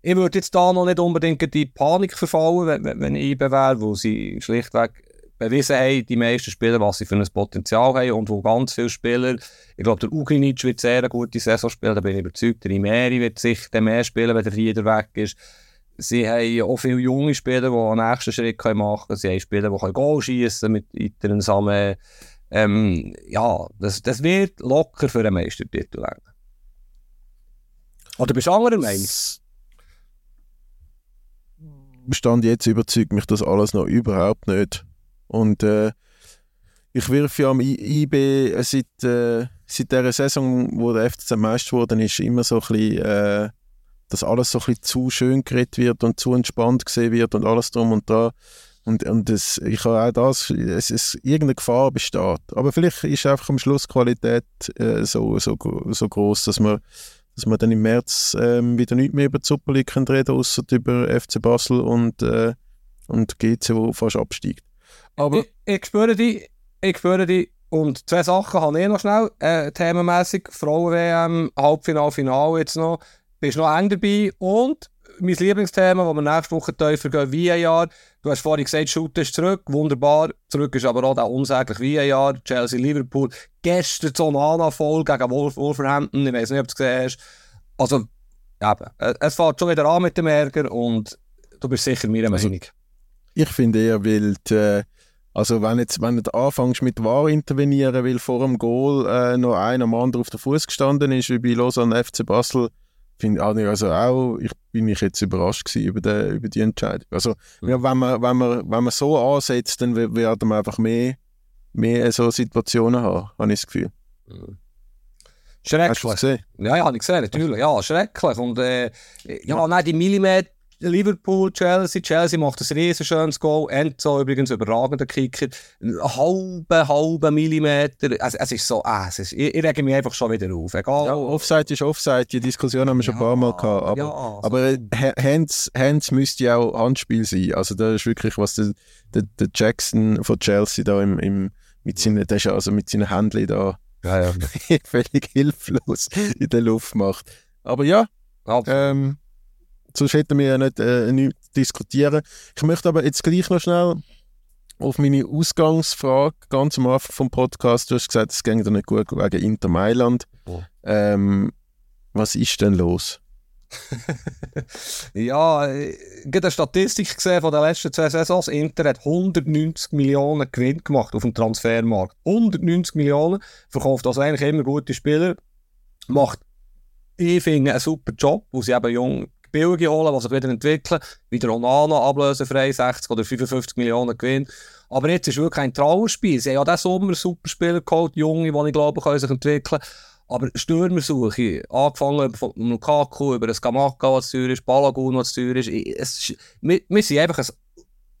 Ich würde jetzt da noch nicht unbedingt in die Panik verfallen, wenn, wenn ich wäre, wo sie schlichtweg bewiesen haben, die meisten Spieler, was sie für ein Potenzial haben und wo ganz viele Spieler, ich glaube, der Uginic wird sehr eine gute Saison spielen, da bin ich überzeugt, der Imeri wird sich mehr spielen, wenn der Rieder weg ist. Sie haben auch viele junge Spieler, die einen nächsten Schritt machen können. Sie haben Spieler, die Goal schießen mit weiteren Samen. Ähm, ja, das, das wird locker für einen Meistertitel länger. Oder bist du anderer Meinung? Stand jetzt überzeugt mich das alles noch überhaupt nicht. Und äh, ich wirf ja am IB seit, äh, seit dieser Saison, wo der FCZ Meister geworden ist, immer so ein bisschen, äh, dass alles so ein bisschen zu schön geredet wird und zu entspannt gesehen wird und alles drum und dran. Und, und das, ich habe auch das, es ist irgendeine Gefahr besteht. Aber vielleicht ist einfach am Schluss Qualität äh, so, so, so groß, dass man, dass man dann im März äh, wieder nicht mehr über die Super League reden außer über FC Basel und, äh, und GC, wo fast absteigt. Aber ich, ich spüre dich, ich spüre dich. Und zwei Sachen habe ich noch schnell, äh, themenmässig. Frauen-WM, Halbfinale, Finale jetzt noch. Bist noch eng dabei. Und mein Lieblingsthema, das wir nächste Woche tiefer gehen, VAR. Du hast vorhin gesagt, Shoot ist zurück, wunderbar. Zurück ist aber auch der unsägliche VAR. Chelsea-Liverpool. Gestern so ein voll gegen Wolf Wolverhampton. Ich weiß nicht, ob du es gesehen hast. Also, eben, es fährt schon wieder an mit dem Ärger und du bist sicher meiner also, Meinung. Ich finde eher wild, äh, also wenn, jetzt, wenn du anfängst mit War intervenieren, weil vor dem Goal äh, noch einer am anderen auf der Fuß gestanden ist, wie bei Lausanne FC Basel, finde ich also auch, ich bin ich jetzt überrascht über, die, über die Entscheidung. Also mhm. ja, wenn, man, wenn, man, wenn man so ansetzt, dann werden wir einfach mehr, mehr so Situationen haben, habe ich das Gefühl. Mhm. Schrecklich. Hast du gesehen? Ja, ja, habe ich gesehen, natürlich. Ja, schrecklich. Und äh, ja, nein, die Millimeter Liverpool, Chelsea. Chelsea macht ein riesen schönes Goal. Enzo übrigens überragender Kicker. Ein halber, halber Millimeter. Es, es ist so, ah, es ist, ich, ich rege mich einfach schon wieder auf. Egal. Ja, Offside ist Offside. Die Diskussion haben wir schon ein paar Mal gehabt. Aber, ja, also, aber äh, Hands, Hands müsste ja auch Handspiel sein. Also da ist wirklich, was der, der, der Jackson von Chelsea da im, im, mit seinen, der ist also mit seinen Händen da ja, ja. völlig hilflos in der Luft macht. Aber ja, ähm, sonst hätten wir ja nicht, äh, nichts diskutieren. Ich möchte aber jetzt gleich noch schnell auf meine Ausgangsfrage ganz am Anfang vom Podcast. Du hast gesagt, es ging dir nicht gut wegen Inter Mailand. Oh. Ähm, was ist denn los? ja, ich habe eine Statistik gesehen von den letzten zwei Saisons. Inter hat 190 Millionen Gewinn gemacht auf dem Transfermarkt. 190 Millionen. Verkauft also eigentlich immer gute Spieler. macht, ich finde, einen super Job, wo sie eben jung Billige holen, die sich wieder entwickeln, wie der Onana ablösefrei, 60 oder 55 Millionen Gewinn. Aber jetzt ist wirklich kein Trauerspiel. Sie haben ja diesen Sommer super Spieler geholt, Junge, die ich glaube, können sich entwickeln. Aber Stürmersuche, angefangen von Lukaku, über das Gamaka, was teuer ist, Balagun, was teuer ist. Es, wir, wir sind einfach ein,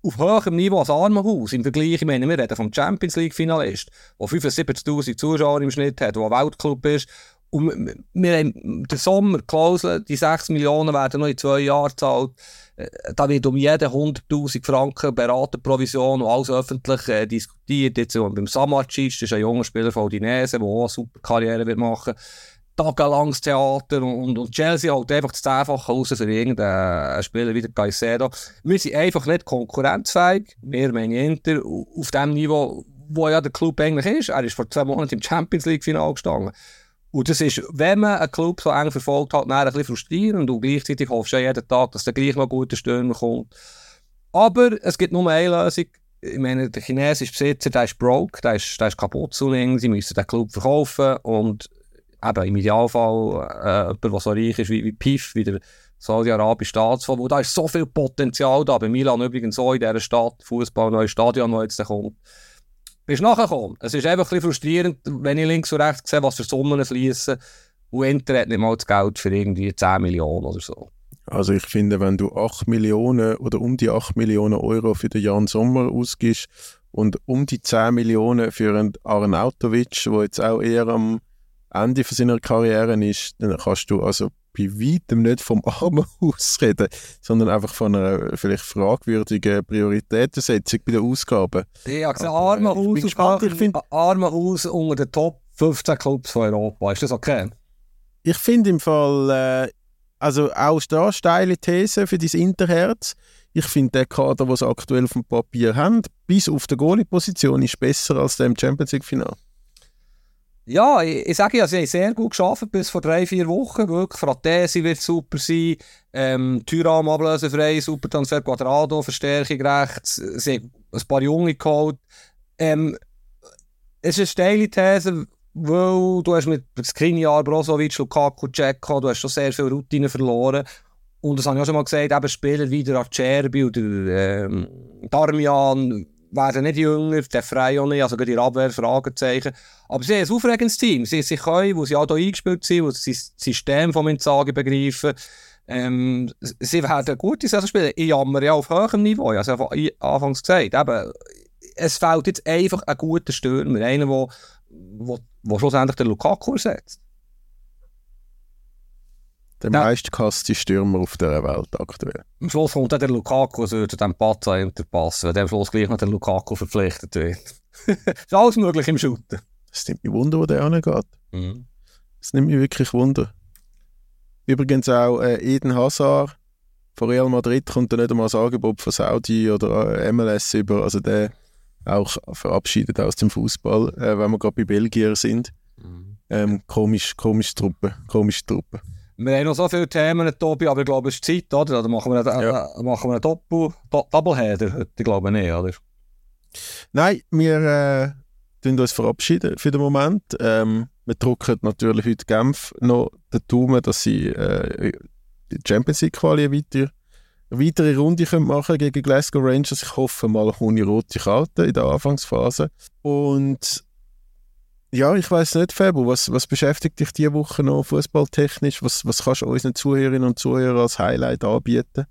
auf hohem Niveau als Armenhaus. Im Vergleich, ich meine, wir reden vom Champions League-Finalist, der 75'000 Zuschauer im Schnitt hat, der ein Weltclub ist. Und wir haben den Sommer Klausel, die 6 Millionen werden noch in zwei Jahren gezahlt. Äh, da wird um jeden 100'000 Franken Beraterprovision und alles öffentlich äh, diskutiert. Jetzt beim Samacic, das ist ein junger Spieler von Udinese, der auch eine super Karriere wird machen tagelanges Theater und, und Chelsea holt einfach das Zehnfache raus für irgendeinen Spieler wie der Caicedo. Wir sind einfach nicht konkurrenzfähig, wir meinen Inter, auf dem Niveau, wo ja der Club eigentlich ist. Er ist vor zwei Monaten im Champions League-Final gestanden. Und das ist, wenn man einen Club so eng verfolgt hat, ein bisschen frustrierend und gleichzeitig hoffst du jeden Tag, dass der gleich noch guter Stürmer kommt. Aber es gibt nur eine Lösung. Ich meine, der chinesische Besitzer, der ist broke, der ist, der ist kaputt zu lang, sie müssen den Club verkaufen und eben im Idealfall äh, jemand, der so reich ist wie, wie PIF, wie der saudi-arabische Staatsfonds, wo da ist so viel Potenzial da. Bei Milan übrigens so in dieser Stadt, Fußball, neues Stadion, das jetzt kommt bist nachgekommen. Es ist einfach ein frustrierend, wenn ich links und rechts sehe, was für Summen fließen und Inter hat nicht mal das Geld für irgendwie 10 Millionen oder so. Also ich finde, wenn du 8 Millionen oder um die 8 Millionen Euro für den Jan Sommer ausgibst und um die 10 Millionen für einen Arnautovic, der jetzt auch eher am Ende seiner Karriere ist, dann kannst du also bei weitem nicht vom Armenhaus reden, sondern einfach von einer vielleicht fragwürdigen Prioritätensetzung bei den Ausgaben. Ja, also Armenhaus, gespannt, ich find, Armenhaus unter den Top 15 Clubs von Europa. Ist das okay? Ich finde im Fall, äh, also auch da steile These für dein Interherz. Ich finde, der Kader, den sie aktuell auf dem Papier haben, bis auf die Goalie-Position, ist besser als der im Champions League-Final. Ja, ich, ich sage ja, sie haben sehr gut geschafft bis vor drei, vier Wochen. Wirklich, Fratesi wird super sein. Ähm, Tyram ablösefrei, super Transfer, Quadrado, Verstärkung rechts. Sie haben ein paar Junge geholt. Ähm, es ist eine steile These, weil du hast mit Skriniar, Brozovic, Lukaku, Ceko, du hast schon sehr viel Routine verloren. Und das habe ich auch schon mal gesagt, eben Spieler wie der Acerbi oder ähm, Darmian werden nicht jünger, der frei auch nicht, also die Abwehr, Fragezeichen. Aber sie haben ein aufregendes Team. Sie, sie können, wo sie auch hier eingespielt sind, wo sie das System von Inzaghi begreifen. Ähm, sie werden gute Saison spielen. Ich jammer ja auf hohem Niveau, ja anfangs gesagt. Eben, es fehlt jetzt einfach ein guter Stürmer, einer, der schlussendlich den Lukaku ersetzt. Der ja. meistgehasste Stürmer auf der Welt aktuell. Am Schluss kommt dann der Lukaku, also würde dem Pazza hinterpassen, wenn der am Schluss gleich noch der Lukaku verpflichtet wird. ist alles möglich im Shooten. Es nimmt mich Wunder, wo der angeht. Mhm. Es nimmt mich wirklich Wunder. Übrigens auch äh, Eden Hazard von Real Madrid kommt da nicht einmal ein Angebot von Saudi oder äh, MLS über. Also der auch verabschiedet aus dem Fußball, äh, wenn wir gerade bei Belgier sind. Mhm. Ähm, komisch, komische Truppe, komische Truppe. Wir haben noch so viele Themen, Tobi, aber ich glaube, es ist Zeit, oder? Oder machen wir einen, ja. äh, machen wir einen Doppel, Do Doubleheader heute? Ich glaube nicht, oder? Nein, wir äh, uns verabschieden für den Moment. Ähm, wir drücken natürlich heute Genf noch den Daumen, dass sie äh, die Champions League Quali weiter, eine weitere Runde können machen gegen Glasgow Rangers. Ich hoffe mal ohne rote Karte in der Anfangsphase. Und ja, ich weiß nicht, Fabio, was, was beschäftigt dich diese Woche noch fußballtechnisch? Was, was kannst du unseren Zuhörerinnen und Zuhörern als Highlight anbieten?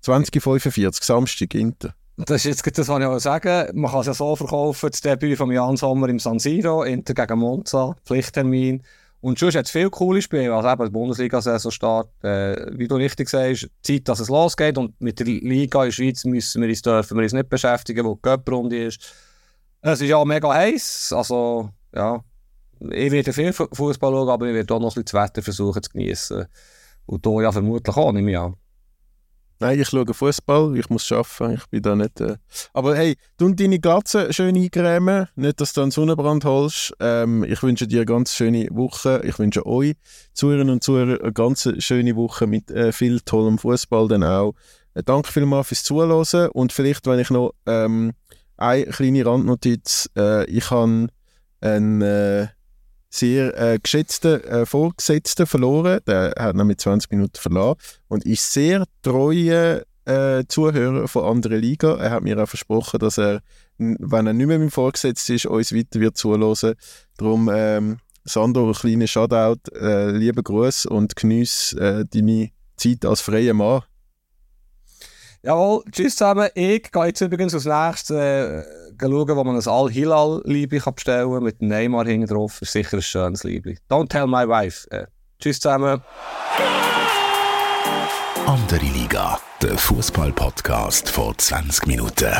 2045, Samstag, Inter. Das ist jetzt das, was ich auch sagen Man kann es ja so verkaufen, das Debüt von Jan Sommer im San Siro, Inter gegen Monza, Pflichttermin. Und schon hat es viele coole Spiele, also eben die Bundesliga-Saison start. Äh, wie du richtig sagst, Zeit, dass es losgeht und mit der Liga in der Schweiz müssen wir uns, dürfen wir uns nicht beschäftigen, wo die Cup-Runde ist. Es ist ja mega heiß, also ja, ich werde viel Fußball schauen, aber ich werde auch noch ein bisschen das Wetter versuchen zu genießen. Und hier ja vermutlich auch, ich an. Nein, ich schaue Fußball, ich muss arbeiten, ich bin da nicht. Äh... Aber hey, du deine Glatze schön eingrämen, nicht, dass du einen Sonnenbrand holst. Ähm, ich wünsche dir eine ganz schöne Woche. Ich wünsche euch, Zuhörerinnen und Zuhörer, eine ganz schöne Woche mit äh, viel tollem Fußball dann auch. Äh, danke vielmals fürs Zuhören und vielleicht, wenn ich noch ähm, eine kleine Randnotiz, äh, ich habe ein äh, sehr äh, geschätzten äh, Vorgesetzten verloren. Der hat ihn mit 20 Minuten verloren und ist sehr treuer äh, Zuhörer von anderen Liga. Er hat mir auch versprochen, dass er, wenn er nicht mehr mein Vorgesetzter ist, uns weiter wird zuhören. Darum, ähm, Sandro, ein kleiner Shoutout, äh, lieber Gruß und genieß äh, deine Zeit als freier Mann. Jawohl, tschüss zusammen. Ich gehe jetzt übrigens als nächstes äh, schauen, wo man ein Al-Hilal-Liebli bestellen kann, mit Neymar hinten drauf. Ist sicher ein schönes Liebli. Don't tell my wife. Äh, tschüss zusammen. Andere Liga, der Fußball-Podcast vor 20 Minuten.